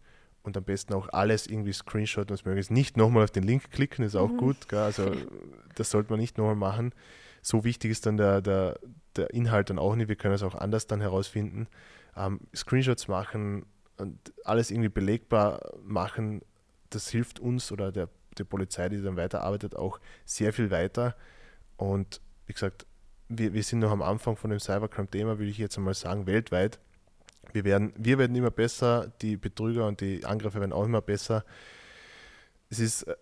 Speaker 2: und am besten auch alles irgendwie screenshotten, was möglich ist. Nicht nochmal auf den Link klicken, ist auch mhm. gut. Gell? Also das sollte man nicht nochmal machen. So wichtig ist dann der, der, der Inhalt dann auch nicht. Wir können es auch anders dann herausfinden. Ähm, Screenshots machen und alles irgendwie belegbar machen, das hilft uns oder der, der Polizei, die dann weiterarbeitet, auch sehr viel weiter. Und wie gesagt, wir, wir sind noch am Anfang von dem Cybercrime-Thema, würde ich jetzt einmal sagen, weltweit. Wir werden, wir werden immer besser, die Betrüger und die Angriffe werden auch immer besser. Es ist äh,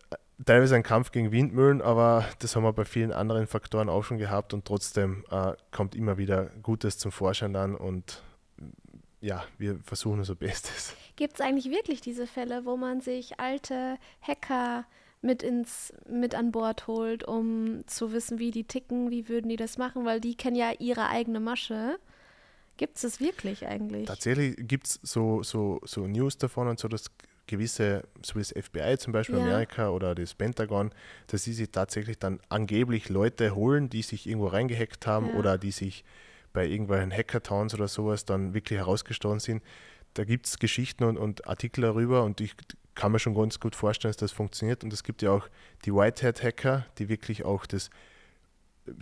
Speaker 2: teilweise ein Kampf gegen Windmühlen, aber das haben wir bei vielen anderen Faktoren auch schon gehabt und trotzdem äh, kommt immer wieder Gutes zum Vorschein dann und ja, wir versuchen unser Bestes.
Speaker 1: Gibt es eigentlich wirklich diese Fälle, wo man sich alte Hacker mit ins mit an Bord holt, um zu wissen, wie die ticken, wie würden die das machen, weil die kennen ja ihre eigene Masche. Gibt es das wirklich eigentlich?
Speaker 2: Tatsächlich gibt es so, so, so News davon und so, dass gewisse, so wie das FBI zum Beispiel ja. Amerika oder das Pentagon, dass sie sich tatsächlich dann angeblich Leute holen, die sich irgendwo reingehackt haben ja. oder die sich bei irgendwelchen Hackathons oder sowas dann wirklich herausgestochen sind. Da gibt es Geschichten und, und Artikel darüber und ich kann mir schon ganz gut vorstellen, dass das funktioniert. Und es gibt ja auch die Whitehead-Hacker, die wirklich auch das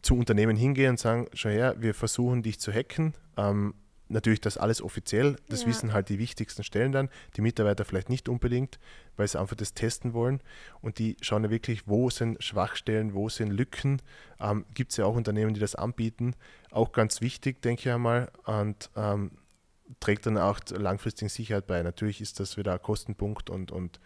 Speaker 2: zu Unternehmen hingehen und sagen, schau her, wir versuchen dich zu hacken. Ähm, natürlich das alles offiziell, das ja. wissen halt die wichtigsten Stellen dann, die Mitarbeiter vielleicht nicht unbedingt, weil sie einfach das testen wollen und die schauen ja wirklich, wo sind Schwachstellen, wo sind Lücken, ähm, gibt es ja auch Unternehmen, die das anbieten, auch ganz wichtig, denke ich einmal und ähm, trägt dann auch langfristigen Sicherheit bei. Natürlich ist das wieder ein Kostenpunkt und, und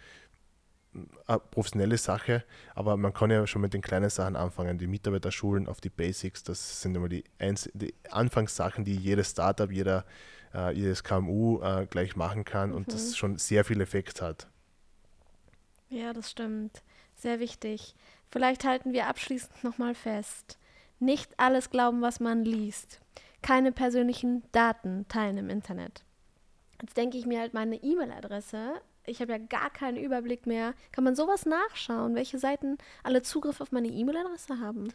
Speaker 2: eine professionelle Sache, aber man kann ja schon mit den kleinen Sachen anfangen. Die Mitarbeiter schulen auf die Basics, das sind immer die, Einz die Anfangssachen, die jedes Startup, jeder, äh, jedes KMU äh, gleich machen kann mhm. und das mhm. schon sehr viel Effekt hat.
Speaker 1: Ja, das stimmt. Sehr wichtig. Vielleicht halten wir abschließend nochmal fest. Nicht alles glauben, was man liest. Keine persönlichen Daten teilen im Internet. Jetzt denke ich mir halt meine E-Mail-Adresse ich habe ja gar keinen Überblick mehr. Kann man sowas nachschauen, welche Seiten alle Zugriff auf meine E-Mail-Adresse haben?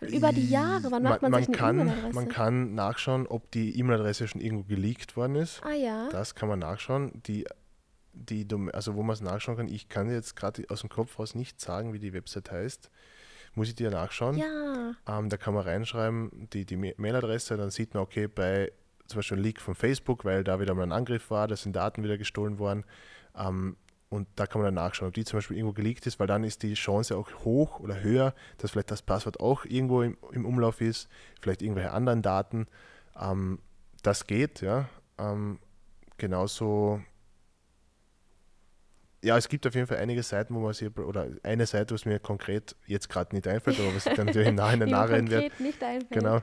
Speaker 1: Über die Jahre, wann macht man, man, sich eine E-Mail-Adresse?
Speaker 2: Man kann nachschauen, ob die E-Mail-Adresse schon irgendwo geleakt worden ist.
Speaker 1: Ah ja.
Speaker 2: Das kann man nachschauen. Die, die, also wo man es nachschauen kann, ich kann jetzt gerade aus dem Kopf raus nicht sagen, wie die Website heißt. Muss ich dir nachschauen?
Speaker 1: Ja.
Speaker 2: Ähm, da kann man reinschreiben, die, die Mail-Adresse, dann sieht man, okay, bei zum Beispiel ein Leak von Facebook, weil da wieder mal ein Angriff war, da sind Daten wieder gestohlen worden. Ähm, und da kann man dann nachschauen, ob die zum Beispiel irgendwo geleakt ist, weil dann ist die Chance auch hoch oder höher, dass vielleicht das Passwort auch irgendwo im, im Umlauf ist, vielleicht irgendwelche anderen Daten. Ähm, das geht, ja. Ähm, genauso ja, es gibt auf jeden Fall einige Seiten, wo man sich, oder eine Seite, was mir konkret jetzt gerade nicht einfällt, aber was ich dann natürlich [laughs] im Nachhinein nachrennen werde.
Speaker 1: nicht einfällt.
Speaker 2: Genau,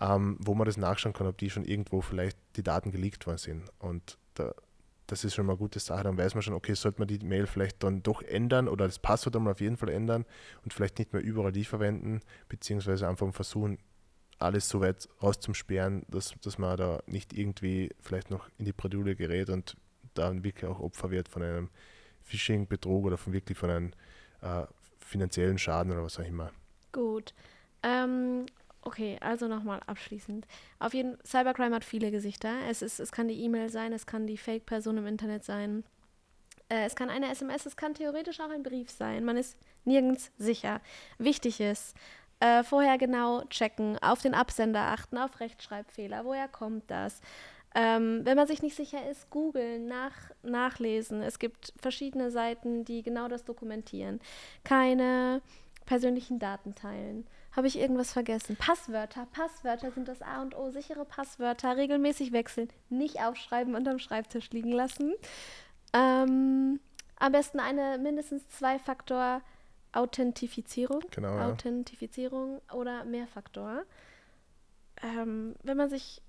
Speaker 2: ähm, wo man das nachschauen kann, ob die schon irgendwo vielleicht die Daten geleakt worden sind. Und da, das ist schon mal eine gute Sache. Dann weiß man schon, okay, sollte man die Mail vielleicht dann doch ändern oder das Passwort einmal auf jeden Fall ändern und vielleicht nicht mehr überall die verwenden, beziehungsweise einfach versuchen, alles so weit rauszusperren, dass, dass man da nicht irgendwie vielleicht noch in die Bredouille gerät und dann wirklich auch Opfer wird von einem Phishing, Betrug oder von wirklich von einem äh, finanziellen Schaden oder was auch immer.
Speaker 1: Gut. Ähm, okay, also nochmal abschließend. Auf jeden Cybercrime hat viele Gesichter. Es, ist, es kann die E-Mail sein, es kann die Fake-Person im Internet sein. Äh, es kann eine SMS, es kann theoretisch auch ein Brief sein. Man ist nirgends sicher. Wichtig ist, äh, vorher genau checken, auf den Absender achten, auf Rechtschreibfehler. Woher kommt das? Ähm, wenn man sich nicht sicher ist, googeln, nach, nachlesen. Es gibt verschiedene Seiten, die genau das dokumentieren. Keine persönlichen Daten teilen. Habe ich irgendwas vergessen? Passwörter. Passwörter sind das A und O. Sichere Passwörter. Regelmäßig wechseln. Nicht aufschreiben und am Schreibtisch liegen lassen. Ähm, Am besten eine mindestens zwei Faktor Authentifizierung.
Speaker 2: Genau, ja.
Speaker 1: Authentifizierung oder Mehrfaktor. Ähm, wenn man sich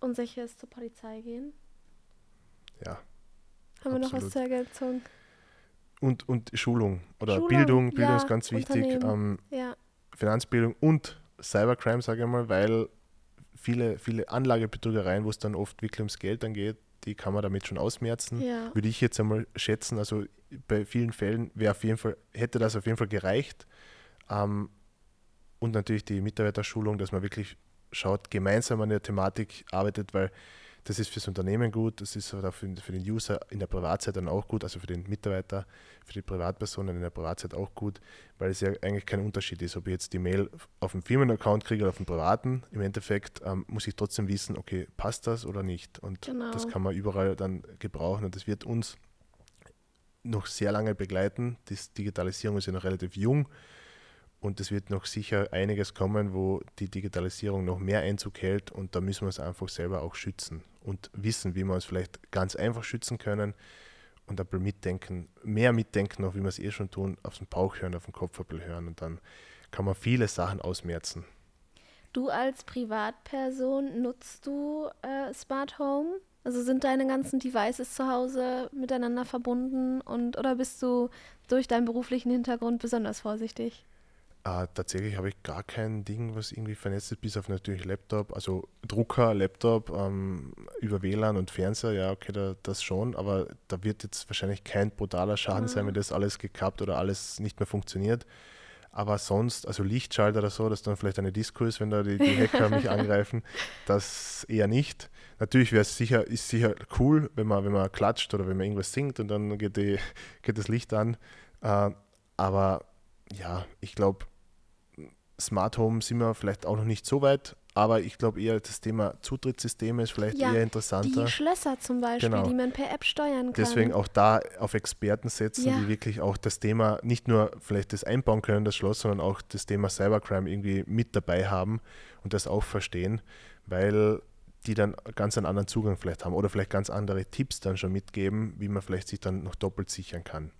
Speaker 1: unsicher ist, zur Polizei gehen.
Speaker 2: Ja.
Speaker 1: Haben wir noch was
Speaker 2: Absolut.
Speaker 1: zur Ergänzung?
Speaker 2: Und, und Schulung oder
Speaker 1: Schulung,
Speaker 2: Bildung. Bildung
Speaker 1: ja,
Speaker 2: ist ganz wichtig. Ähm,
Speaker 1: Ja.
Speaker 2: Finanzbildung und Cybercrime, sage ich mal, weil viele, viele Anlagebetrügereien, wo es dann oft wirklich ums Geld dann geht, die kann man damit schon ausmerzen.
Speaker 1: Ja.
Speaker 2: Würde ich jetzt einmal schätzen. Also bei vielen Fällen wäre auf jeden Fall, hätte das auf jeden Fall gereicht. Ähm, und natürlich die Mitarbeiterschulung, dass man wirklich schaut, gemeinsam an der Thematik arbeitet, weil das ist fürs Unternehmen gut, das ist auch für, den User in der Privatzeit dann auch gut, also für den Mitarbeiter, für die Privatpersonen in der Privatzeit auch gut, weil es ja eigentlich kein Unterschied ist, ob ich jetzt die Mail auf dem Firmenaccount kriege oder auf dem privaten. Im Endeffekt ähm, muss ich trotzdem wissen, okay, passt das oder nicht. Und
Speaker 1: Genau.
Speaker 2: das kann man überall dann gebrauchen und das wird uns noch sehr lange begleiten. Die Digitalisierung ist ja noch relativ jung und es wird noch sicher einiges kommen, wo die Digitalisierung noch mehr Einzug hält und da müssen wir uns einfach selber auch schützen und wissen, wie wir uns vielleicht ganz einfach schützen können und ein bisschen mitdenken, mehr mitdenken, auch wie wir es eh schon tun, auf den Bauch hören, auf den Kopf ein bisschen hören und dann kann man viele Sachen ausmerzen.
Speaker 1: Du als Privatperson nutzt du äh, Smart Home? Also sind deine ganzen Devices zu Hause miteinander verbunden und oder bist du durch deinen beruflichen Hintergrund besonders vorsichtig?
Speaker 2: Äh, tatsächlich habe ich gar kein Ding, was irgendwie vernetzt ist, bis auf natürlich Laptop, also Drucker, Laptop, ähm, über WLAN und Fernseher, ja, okay, da, das schon, aber da wird jetzt wahrscheinlich kein brutaler Schaden sein, wenn das alles gekappt oder alles nicht mehr funktioniert. Aber sonst, also Lichtschalter oder so, dass dann vielleicht eine Disco ist, wenn da die, die Hacker mich [laughs] angreifen, das eher nicht. Natürlich wäre es sicher, ist sicher cool, wenn man, wenn man klatscht oder wenn man irgendwas singt und dann geht, die, [laughs] geht das Licht an. Äh, aber ja, ich glaube, Smart Home sind wir vielleicht auch noch nicht so weit, aber ich glaube eher das Thema Zutrittssysteme ist vielleicht
Speaker 1: Ja,
Speaker 2: eher interessanter.
Speaker 1: Die Schlösser zum Beispiel,
Speaker 2: Genau.
Speaker 1: die man per App steuern kann.
Speaker 2: Deswegen auch da auf Experten setzen,
Speaker 1: Ja.
Speaker 2: die wirklich auch das Thema nicht nur vielleicht das einbauen können, das Schloss, sondern auch das Thema Cybercrime irgendwie mit dabei haben und das auch verstehen, weil die dann ganz einen anderen Zugang vielleicht haben oder vielleicht ganz andere Tipps dann schon mitgeben, wie man vielleicht sich dann noch doppelt sichern kann.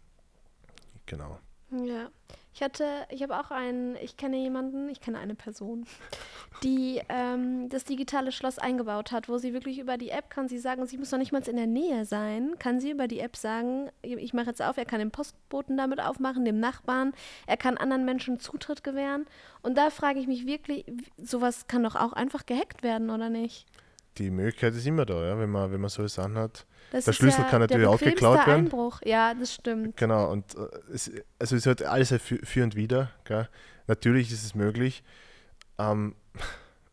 Speaker 2: Genau.
Speaker 1: Ja. Ich hatte, ich habe auch einen, ich kenne jemanden, ich kenne eine Person, die ähm, das digitale Schloss eingebaut hat, wo sie wirklich über die App kann sie sagen, sie muss noch nicht mal in der Nähe sein, kann sie über die App sagen, ich mache jetzt auf, er kann den Postboten damit aufmachen, dem Nachbarn, er kann anderen Menschen Zutritt gewähren. Und da frage ich mich wirklich, sowas kann doch auch einfach gehackt werden, oder nicht?
Speaker 2: Die Möglichkeit ist immer da, ja, wenn man, wenn man solche Sachen.
Speaker 1: Das
Speaker 2: Der Schlüssel kann
Speaker 1: der
Speaker 2: natürlich auch geklaut werden.
Speaker 1: Einbruch. Ja, das stimmt.
Speaker 2: Genau, und äh, es, also es hat alles für, für und wieder. Gell? Natürlich ist es möglich. Ähm,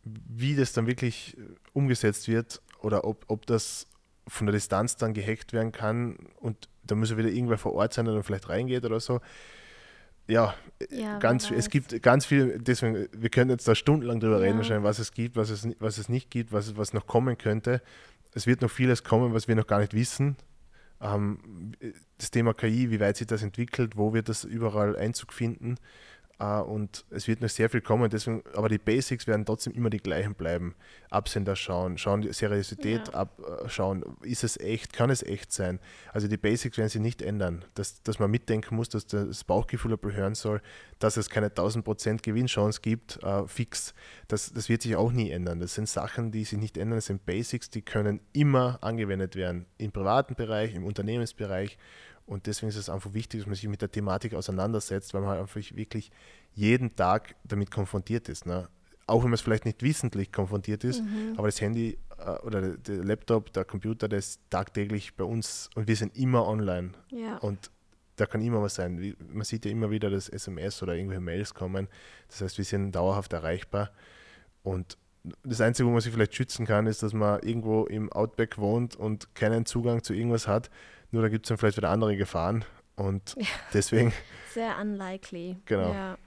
Speaker 2: wie das dann wirklich umgesetzt wird oder ob, ob das von der Distanz dann gehackt werden kann und da muss ja wieder irgendwer vor Ort sein, der dann vielleicht reingeht oder so. Ja,
Speaker 1: Ja,
Speaker 2: ganz, es gibt ganz viel, deswegen, wir können jetzt da stundenlang drüber
Speaker 1: Ja.
Speaker 2: reden, wahrscheinlich, was es gibt, was es, was es nicht gibt, was, was noch kommen könnte. Es wird noch vieles kommen, was wir noch gar nicht wissen. Ähm, das Thema KI, wie weit sich das entwickelt, wo wird das überall Einzug finden. Äh, und es wird noch sehr viel kommen, deswegen, aber die Basics werden trotzdem immer die gleichen bleiben. Absender schauen, schauen die Seriosität
Speaker 1: Ja.
Speaker 2: abschauen, ist es echt, kann es echt sein? Also die Basics werden sich nicht ändern. Dass, dass man mitdenken muss, dass das Bauchgefühl ein hören soll, dass es keine 1000% Gewinnchance gibt, äh, fix. Das, das wird sich auch nie ändern. Das sind Sachen, die sich nicht ändern. Das sind Basics, die können immer angewendet werden. Im privaten Bereich, im Unternehmensbereich. Und deswegen ist es einfach wichtig, dass man sich mit der Thematik auseinandersetzt, weil man halt einfach wirklich jeden Tag damit konfrontiert ist. Ne? Auch wenn man es vielleicht nicht wissentlich konfrontiert ist, aber das Handy äh, oder der, Laptop, der Computer, der ist tagtäglich bei uns und wir sind immer online.
Speaker 1: Ja.
Speaker 2: Und da kann immer was sein. Man sieht ja immer wieder, dass SMS oder irgendwelche Mails kommen. Das heißt, wir sind dauerhaft erreichbar. Und das Einzige, wo man sich vielleicht schützen kann, ist, dass man irgendwo im Outback wohnt und keinen Zugang zu irgendwas hat. Nur da gibt es dann vielleicht wieder andere Gefahren. Und [laughs] deswegen,
Speaker 1: Sehr unlikely.
Speaker 2: Genau.
Speaker 1: Ja.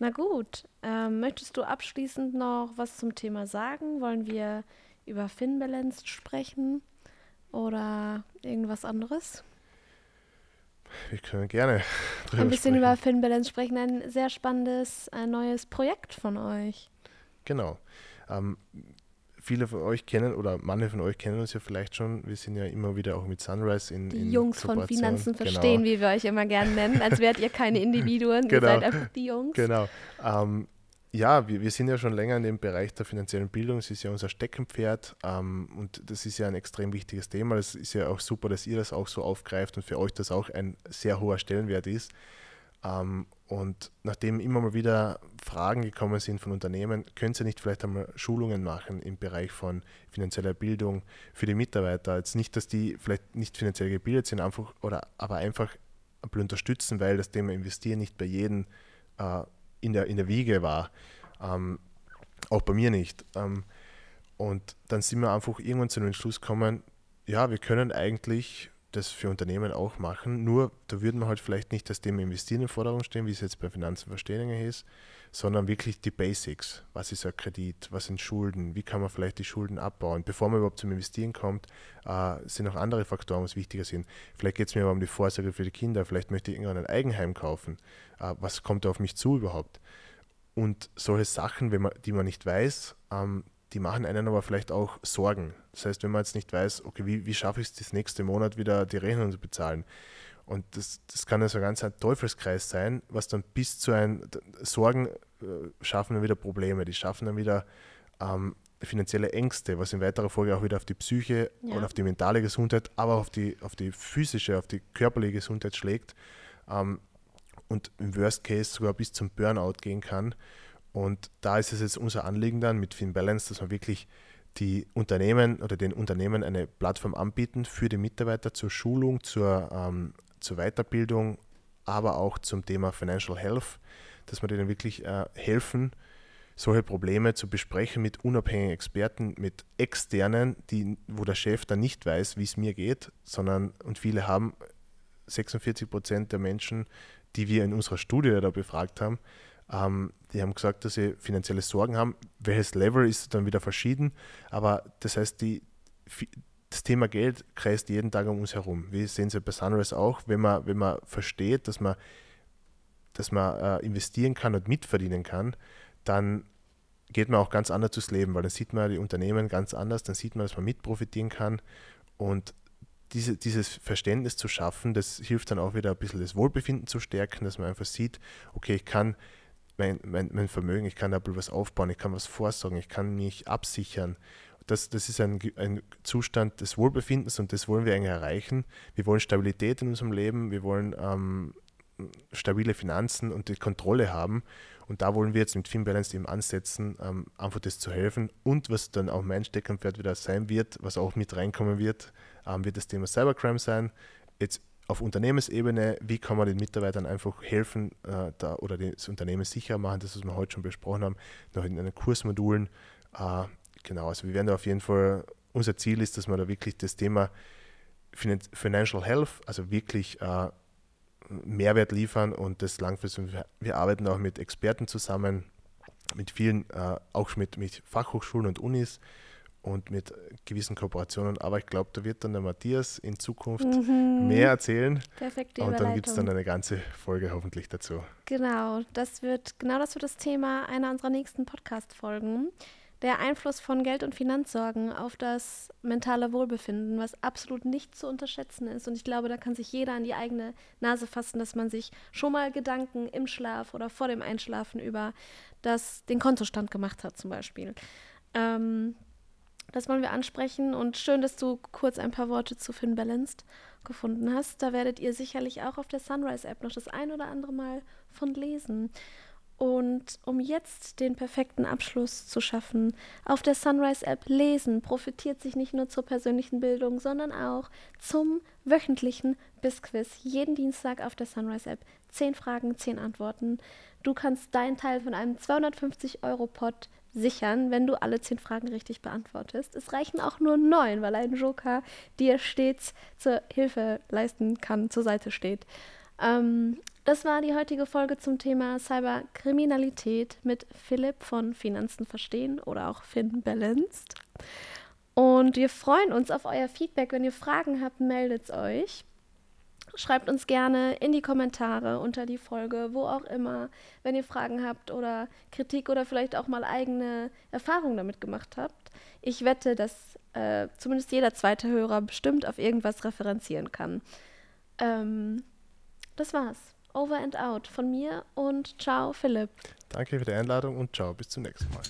Speaker 1: Na gut, ähm, möchtest du abschließend noch was zum Thema sagen? Wollen wir über Finbalance sprechen oder irgendwas anderes?
Speaker 2: wir können gerne drüber
Speaker 1: Ein bisschen
Speaker 2: sprechen.
Speaker 1: über Finbalance sprechen. Ein sehr spannendes, ein neues Projekt von euch.
Speaker 2: Genau. Ähm, viele von euch kennen oder manche von euch kennen uns ja vielleicht schon. Wir sind ja immer wieder auch mit Sunrise in
Speaker 1: Die
Speaker 2: in
Speaker 1: Jungs von. Finanzen verstehen,
Speaker 2: genau.
Speaker 1: wie wir euch immer gern nennen, als wärt ihr keine [laughs] Individuen,
Speaker 2: Genau.
Speaker 1: ihr seid einfach die Jungs.
Speaker 2: Genau. Ähm, ja, wir, wir sind ja schon länger in dem Bereich der finanziellen Bildung. Es ist ja unser Steckenpferd ähm, und das ist ja ein extrem wichtiges Thema. Es ist ja auch super, dass ihr das auch so aufgreift und für euch das auch ein sehr hoher Stellenwert ist. Ähm, und nachdem immer mal wieder Fragen gekommen sind von Unternehmen, könnt ihr nicht vielleicht einmal Schulungen machen im Bereich von finanzieller Bildung für die Mitarbeiter? Jetzt nicht, dass die vielleicht nicht finanziell gebildet sind, einfach oder aber einfach ein unterstützen, weil das Thema Investieren nicht bei jedem äh, in, der, in der Wiege war. Ähm, auch bei mir nicht. Ähm, und dann sind wir einfach irgendwann zu dem Entschluss gekommen, ja, wir können eigentlich das für Unternehmen auch machen, nur da würden wir halt vielleicht nicht das Thema Investieren in Forderung stehen, wie es jetzt bei Finanzen verstehen ist, sondern wirklich die Basics. Was ist ein Kredit? Was sind Schulden? Wie kann man vielleicht die Schulden abbauen? Bevor man überhaupt zum Investieren kommt, äh, sind noch andere Faktoren, was wichtiger sind. Vielleicht geht es mir aber um die Vorsorge für die Kinder. Vielleicht möchte ich irgendwann ein Eigenheim kaufen. Äh, was kommt da auf mich zu überhaupt? Und solche Sachen, man, die man nicht weiß, ähm, die machen einen aber vielleicht auch Sorgen. Das heißt, wenn man jetzt nicht weiß, okay, wie, wie schaffe ich es, das nächste Monat wieder die Rechnung zu bezahlen? Und das, das kann also ganz ein Teufelskreis sein, was dann bis zu einem Sorgen äh, schaffen dann wieder Probleme, die schaffen dann wieder ähm, finanzielle Ängste, was in weiterer Folge auch wieder auf die Psyche
Speaker 1: Ja.
Speaker 2: und auf die mentale Gesundheit, aber auch auf die, auf die physische, auf die körperliche Gesundheit schlägt ähm, und im Worst Case sogar bis zum Burnout gehen kann. Und da ist es jetzt unser Anliegen dann mit FinBalance, dass wir wirklich die Unternehmen oder den Unternehmen eine Plattform anbieten für die Mitarbeiter zur Schulung, zur, ähm, zur Weiterbildung, aber auch zum Thema Financial Health, dass wir denen wirklich äh, helfen, solche Probleme zu besprechen mit unabhängigen Experten, mit externen, die, wo der Chef dann nicht weiß, wie es mir geht, sondern und viele haben 46 Prozent der Menschen, die wir in unserer Studie da befragt haben, ähm, die haben gesagt, dass sie finanzielle Sorgen haben. Welches Level ist dann wieder verschieden, aber das heißt, die, das Thema Geld kreist jeden Tag um uns herum. Wir sehen es ja bei Sunrise auch, wenn man, wenn man versteht, dass man, dass man äh, investieren kann und mitverdienen kann, dann geht man auch ganz anders durchs Leben, weil dann sieht man die Unternehmen ganz anders, dann sieht man, dass man mitprofitieren kann und diese, dieses Verständnis zu schaffen, das hilft dann auch wieder ein bisschen das Wohlbefinden zu stärken, dass man einfach sieht, okay, ich kann mein, mein, mein Vermögen, ich kann bisschen was aufbauen, ich kann was vorsorgen, ich kann mich absichern. Das, das ist ein, ein Zustand des Wohlbefindens und das wollen wir eigentlich erreichen. Wir wollen Stabilität in unserem Leben, wir wollen ähm, stabile Finanzen und die Kontrolle haben. Und da wollen wir jetzt mit FinBalance eben ansetzen, ähm, einfach das zu helfen. Und was dann auch mein Steckenpferd wieder sein wird, was auch mit reinkommen wird, ähm, wird das Thema Cybercrime sein. Jetzt auf Unternehmensebene, wie kann man den Mitarbeitern einfach helfen äh, da, oder das Unternehmen sicher machen, das, was wir heute schon besprochen haben, noch in den Kursmodulen. Äh, genau, also wir werden da auf jeden Fall, unser Ziel ist, dass wir da wirklich das Thema Finan- Financial Health, also wirklich äh, Mehrwert liefern und das langfristig. Wir arbeiten auch mit Experten zusammen, mit vielen, äh, auch mit, mit Fachhochschulen und Unis und mit gewissen Kooperationen. Aber ich glaube, da wird dann der Matthias in Zukunft
Speaker 1: Mhm.
Speaker 2: mehr erzählen
Speaker 1: Perfekte
Speaker 2: und dann gibt es dann eine ganze Folge hoffentlich dazu.
Speaker 1: Genau, das wird genau das wird das Thema einer unserer nächsten Podcast-Folgen. Der Einfluss von Geld- und Finanzsorgen auf das mentale Wohlbefinden, was absolut nicht zu unterschätzen ist. Und ich glaube, da kann sich jeder an die eigene Nase fassen, dass man sich schon mal Gedanken im Schlaf oder vor dem Einschlafen über das, den Kontostand gemacht hat, zum Beispiel. Ähm, das wollen wir ansprechen und schön, dass du kurz ein paar Worte zu FinBalanced gefunden hast. Da werdet ihr sicherlich auch auf der Sunrise-App noch das ein oder andere Mal von lesen. Und um jetzt den perfekten Abschluss zu schaffen, auf der Sunrise-App lesen profitiert sich nicht nur zur persönlichen Bildung, sondern auch zum wöchentlichen Bissquiz. Jeden Dienstag auf der Sunrise-App. Zehn Fragen, zehn Antworten. Du kannst deinen Teil von einem 250-Euro-Pot sichern, wenn du alle zehn Fragen richtig beantwortest. Es reichen auch nur neun, weil ein Joker dir stets zur Hilfe leisten kann, zur Seite steht. Ähm, das war die heutige Folge zum Thema Cyberkriminalität mit Philipp von Finanzen verstehen oder auch FinBalanced. Und wir freuen uns auf euer Feedback. Wenn ihr Fragen habt, meldet euch. Schreibt uns gerne in die Kommentare unter die Folge, wo auch immer, wenn ihr Fragen habt oder Kritik oder vielleicht auch mal eigene Erfahrungen damit gemacht habt. Ich wette, dass äh, zumindest jeder zweite Hörer bestimmt auf irgendwas referenzieren kann. Ähm, das war's. Over and out von mir und ciao, Philipp.
Speaker 2: Danke für die Einladung und ciao, bis zum nächsten Mal.